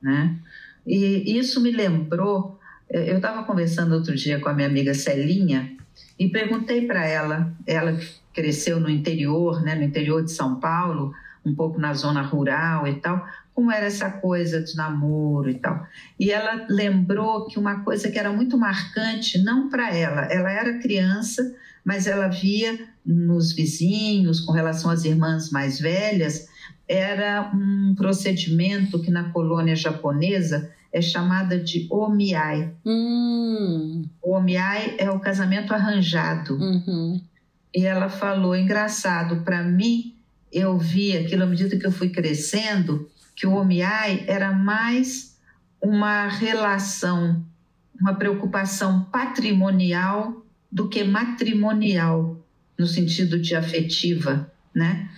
né? E isso me lembrou. Eu estava conversando outro dia com a minha amiga Celinha e perguntei para ela, ela cresceu no interior, né, no interior de São Paulo, um pouco na zona rural e tal, como era essa coisa de namoro e tal. E ela lembrou que uma coisa que era muito marcante, não para ela, ela era criança, mas ela via nos vizinhos, com relação às irmãs mais velhas, era um procedimento que na colônia japonesa é chamada de omiai. Hum, O omiai é o casamento arranjado. uhum. E ela falou, engraçado, para mim, eu vi aquilo à medida que eu fui crescendo, que o omiai era mais uma relação, uma preocupação patrimonial do que matrimonial, no sentido de afetiva, né?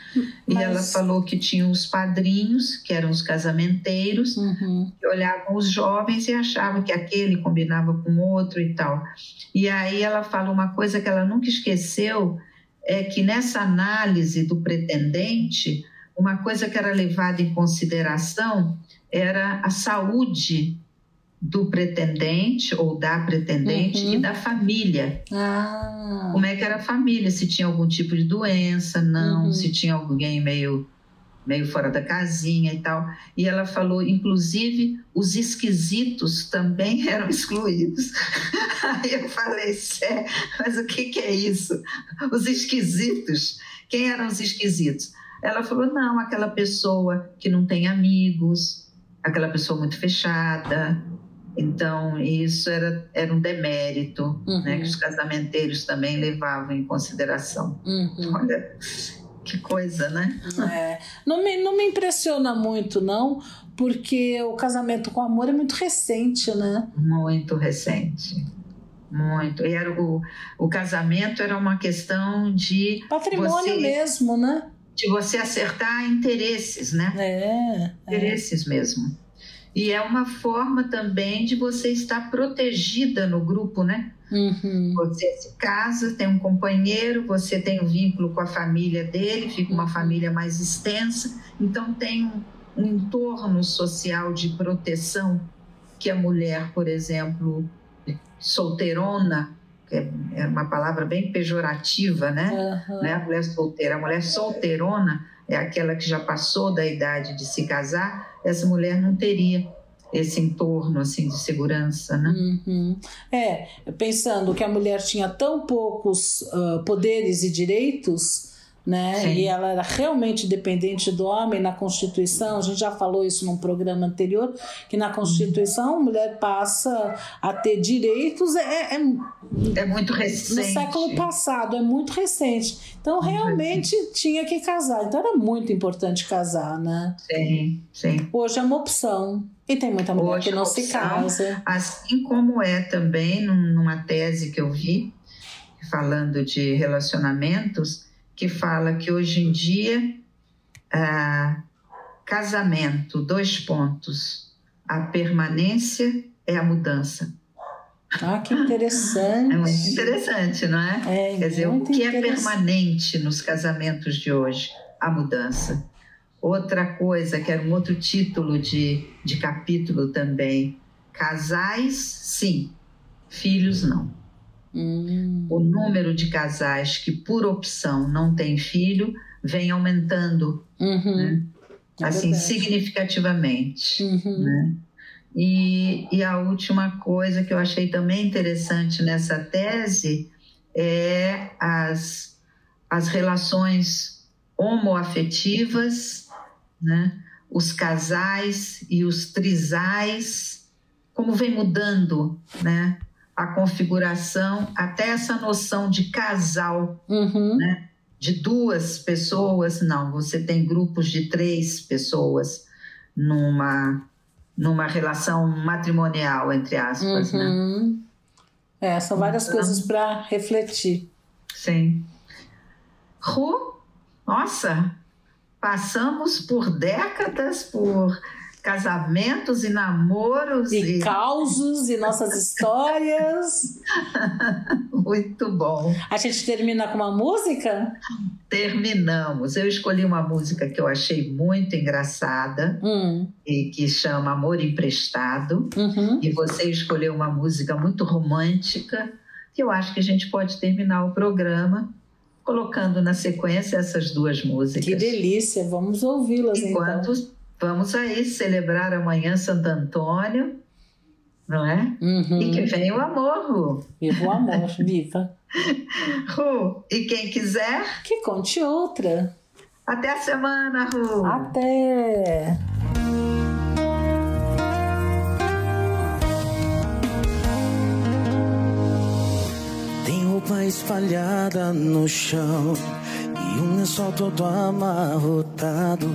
E Mas- ela falou que tinha os padrinhos, que eram os casamenteiros, Uhum. que olhavam os jovens e achavam que aquele combinava com outro e tal. E aí ela fala uma coisa que ela nunca esqueceu, é que nessa análise do pretendente, uma coisa que era levada em consideração era a saúde do pretendente ou da pretendente Uhum. e da família. Ah, Como é que era a família? Se tinha algum tipo de doença, não, Uhum. se tinha alguém meio meio fora da casinha e tal. E ela falou, inclusive, os esquisitos também [LAUGHS] eram excluídos. Aí eu falei, Sé, mas o que, que é isso? Os esquisitos? Quem eram os esquisitos? Ela falou, não, aquela pessoa que não tem amigos, aquela pessoa muito fechada. Então, isso era, era um demérito né, Uhum. que os casamenteiros também levavam em consideração. uhum. Olha, que coisa, né? É. Não, me, não me impressiona muito, não, porque o casamento com amor é muito recente, né? Muito recente. Muito. E era o, o casamento era uma questão de Patrimônio Você- mesmo, né? de você acertar interesses, né? É. é. Interesses mesmo. E é uma forma também de você estar protegida no grupo, né? Uhum. Você se casa, tem um companheiro, você tem um vínculo com a família dele, fica uma família mais extensa, então tem um, um entorno social de proteção que a mulher, por exemplo, solteirona, que é- é uma palavra bem pejorativa, né? Aham. Não é a mulher solteira. A mulher solteirona é aquela que já passou da idade de se casar. Essa mulher não teria esse entorno assim de segurança, né? Uhum. É, pensando que a mulher tinha tão poucos ah, poderes e direitos, né? Sim. E ela era realmente dependente do homem na Constituição. A gente já falou isso num programa anterior, que na Constituição a mulher passa a ter direitos. É, é- É muito no recente. século passado, é muito recente. Então Muito realmente tinha que casar. Então era muito importante casar, né? Sim, sim. Hoje é uma opção. E tem muita mulher Hoje que é não se casa. Assim como é também num- numa tese que eu vi, falando de relacionamentos, que fala que hoje em dia, ah, casamento, dois pontos, a permanência é a mudança. Ah, que interessante. É muito interessante, não é? É, Quer dizer, o que é permanente nos casamentos de hoje? A mudança. Outra coisa, que era um outro título de, de capítulo também: casais, sim, filhos, não. Hum, O número de casais que, por opção, não têm filho vem aumentando, uhum. É assim, verdade. significativamente. Uhum. né? E, e a última coisa que eu achei também interessante nessa tese é as, as relações homoafetivas, né? os casais e os trisais, como vem mudando né? A configuração, até essa noção de casal Uhum. de duas pessoas, não, você tem grupos de três pessoas numa, numa relação matrimonial, entre aspas, né? Uhum. É, são várias Então- coisas para refletir. Sim. Ru, nossa, passamos por décadas, por casamentos e namoros E causos e nossas [LAUGHS] histórias. muito bom. A gente termina com uma música? Terminamos. Eu escolhi uma música que eu achei muito engraçada Hum. e que chama Amor Emprestado. Uhum. e você escolheu uma música muito romântica, que eu acho que a gente pode terminar o programa colocando na sequência essas duas músicas. Que delícia, vamos ouvi-las Enquanto então. Vamos aí celebrar amanhã Santo Antônio, não é? Uhum. E que vem o amor, Ru. Viva o amor, viva. [LAUGHS] Ru. E quem quiser, Que conte outra. até a semana, Ru. Até! Tem roupa espalhada no chão e um lençol todo amarrotado.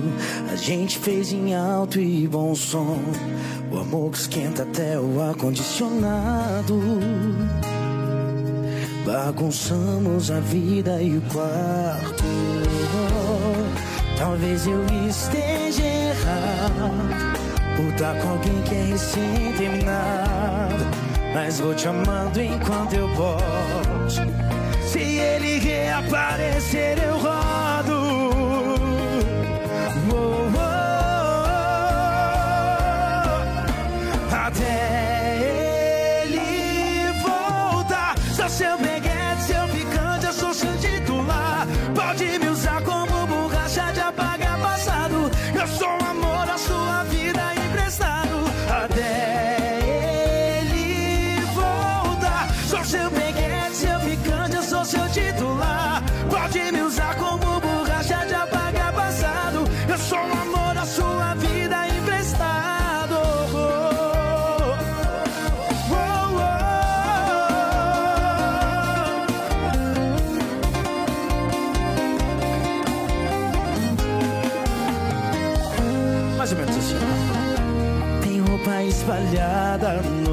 A gente fez em alto e bom som. O amor que esquenta até o ar-condicionado. Bagunçamos a vida e o quarto. Talvez eu esteja errado por estar com alguém que é recém-terminado. Mas vou te amando enquanto eu posso. Se ele reaparecer, eu rodo.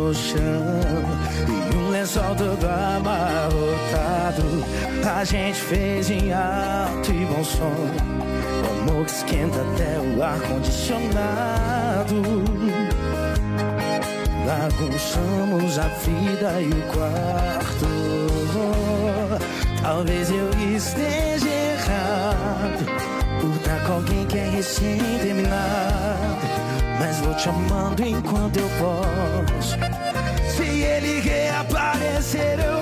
No chão e um lençol todo amarrotado. A gente fez em alto e bom som. amor que esquenta até o ar-condicionado. Bagunçamos a vida e o quarto. Talvez eu esteja errado por estar com alguém que é recém-terminado. Mas vou te amando enquanto eu posso. Ele reaparecer,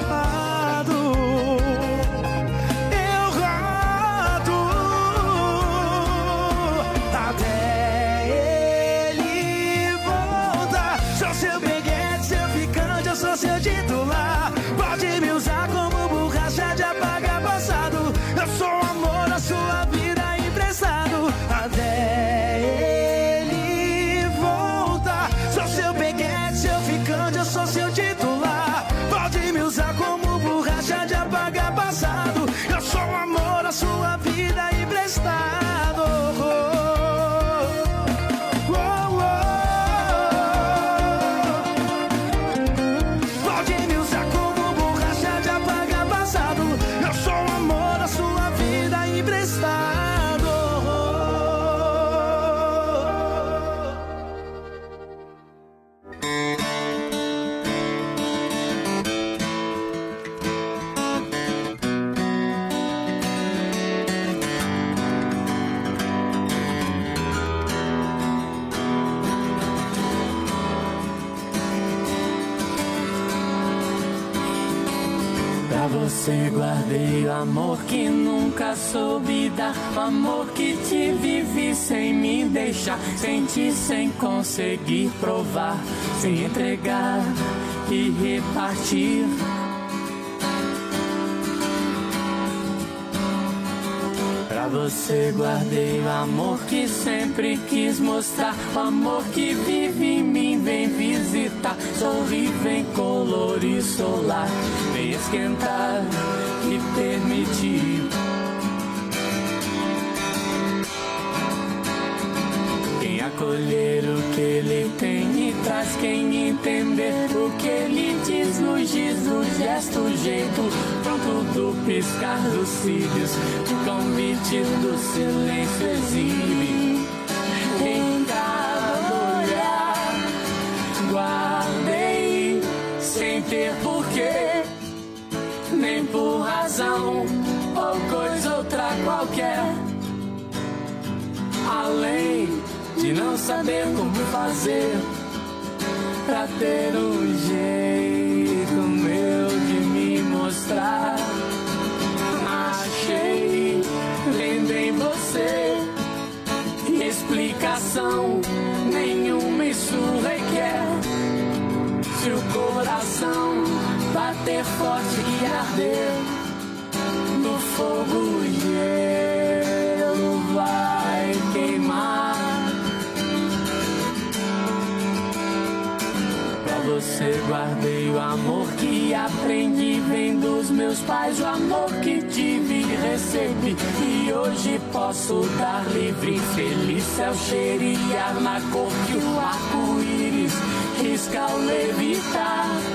soube. O amor que te vivi sem me deixar. Sentir sem conseguir provar. Sem entregar e repartir. Pra você guardei o amor que sempre quis mostrar. O amor que vive em mim, vem visitar. Sorri, vem colorir solar. Vem esquentar e permitir. Acolher o que ele tem e traz quem entender o que ele diz no giz, no gesto, jeito pronto do piscar dos cílios, o convite do silêncio exibe. Em cada olhar, guardei sem ter porquê, nem por razão não saber como fazer pra ter um jeito meu de me mostrar. Achei, vendo em você explicação nenhuma isso requer. Se o coração bater forte e arder no fogo gelo você guardei o amor que aprendi vem dos meus pais, o amor que tive recebi. E hoje posso dar livre, feliz céu cheirar na cor que o arco-íris risca ao levitar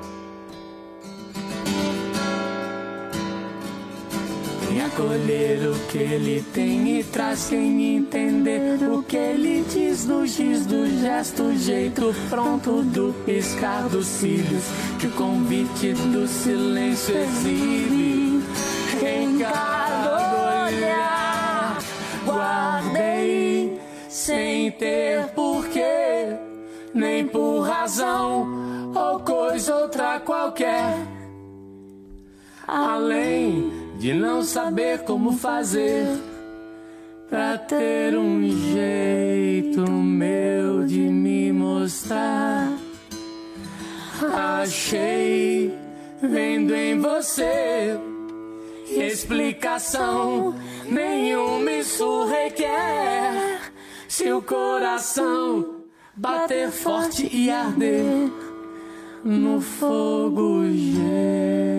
Quem acolher o que ele tem e traz quem entender o que ele diz no giz do gesto, jeito pronto do piscar dos cílios, que o convite do silêncio exibe em cada olhar. Guardei sem ter porquê, nem por razão ou coisa outra qualquer. Além de não saber como fazer pra ter um jeito meu de me mostrar. Achei vendo em você explicação nenhuma isso requer. Se o coração bater forte e arder no fogo gel.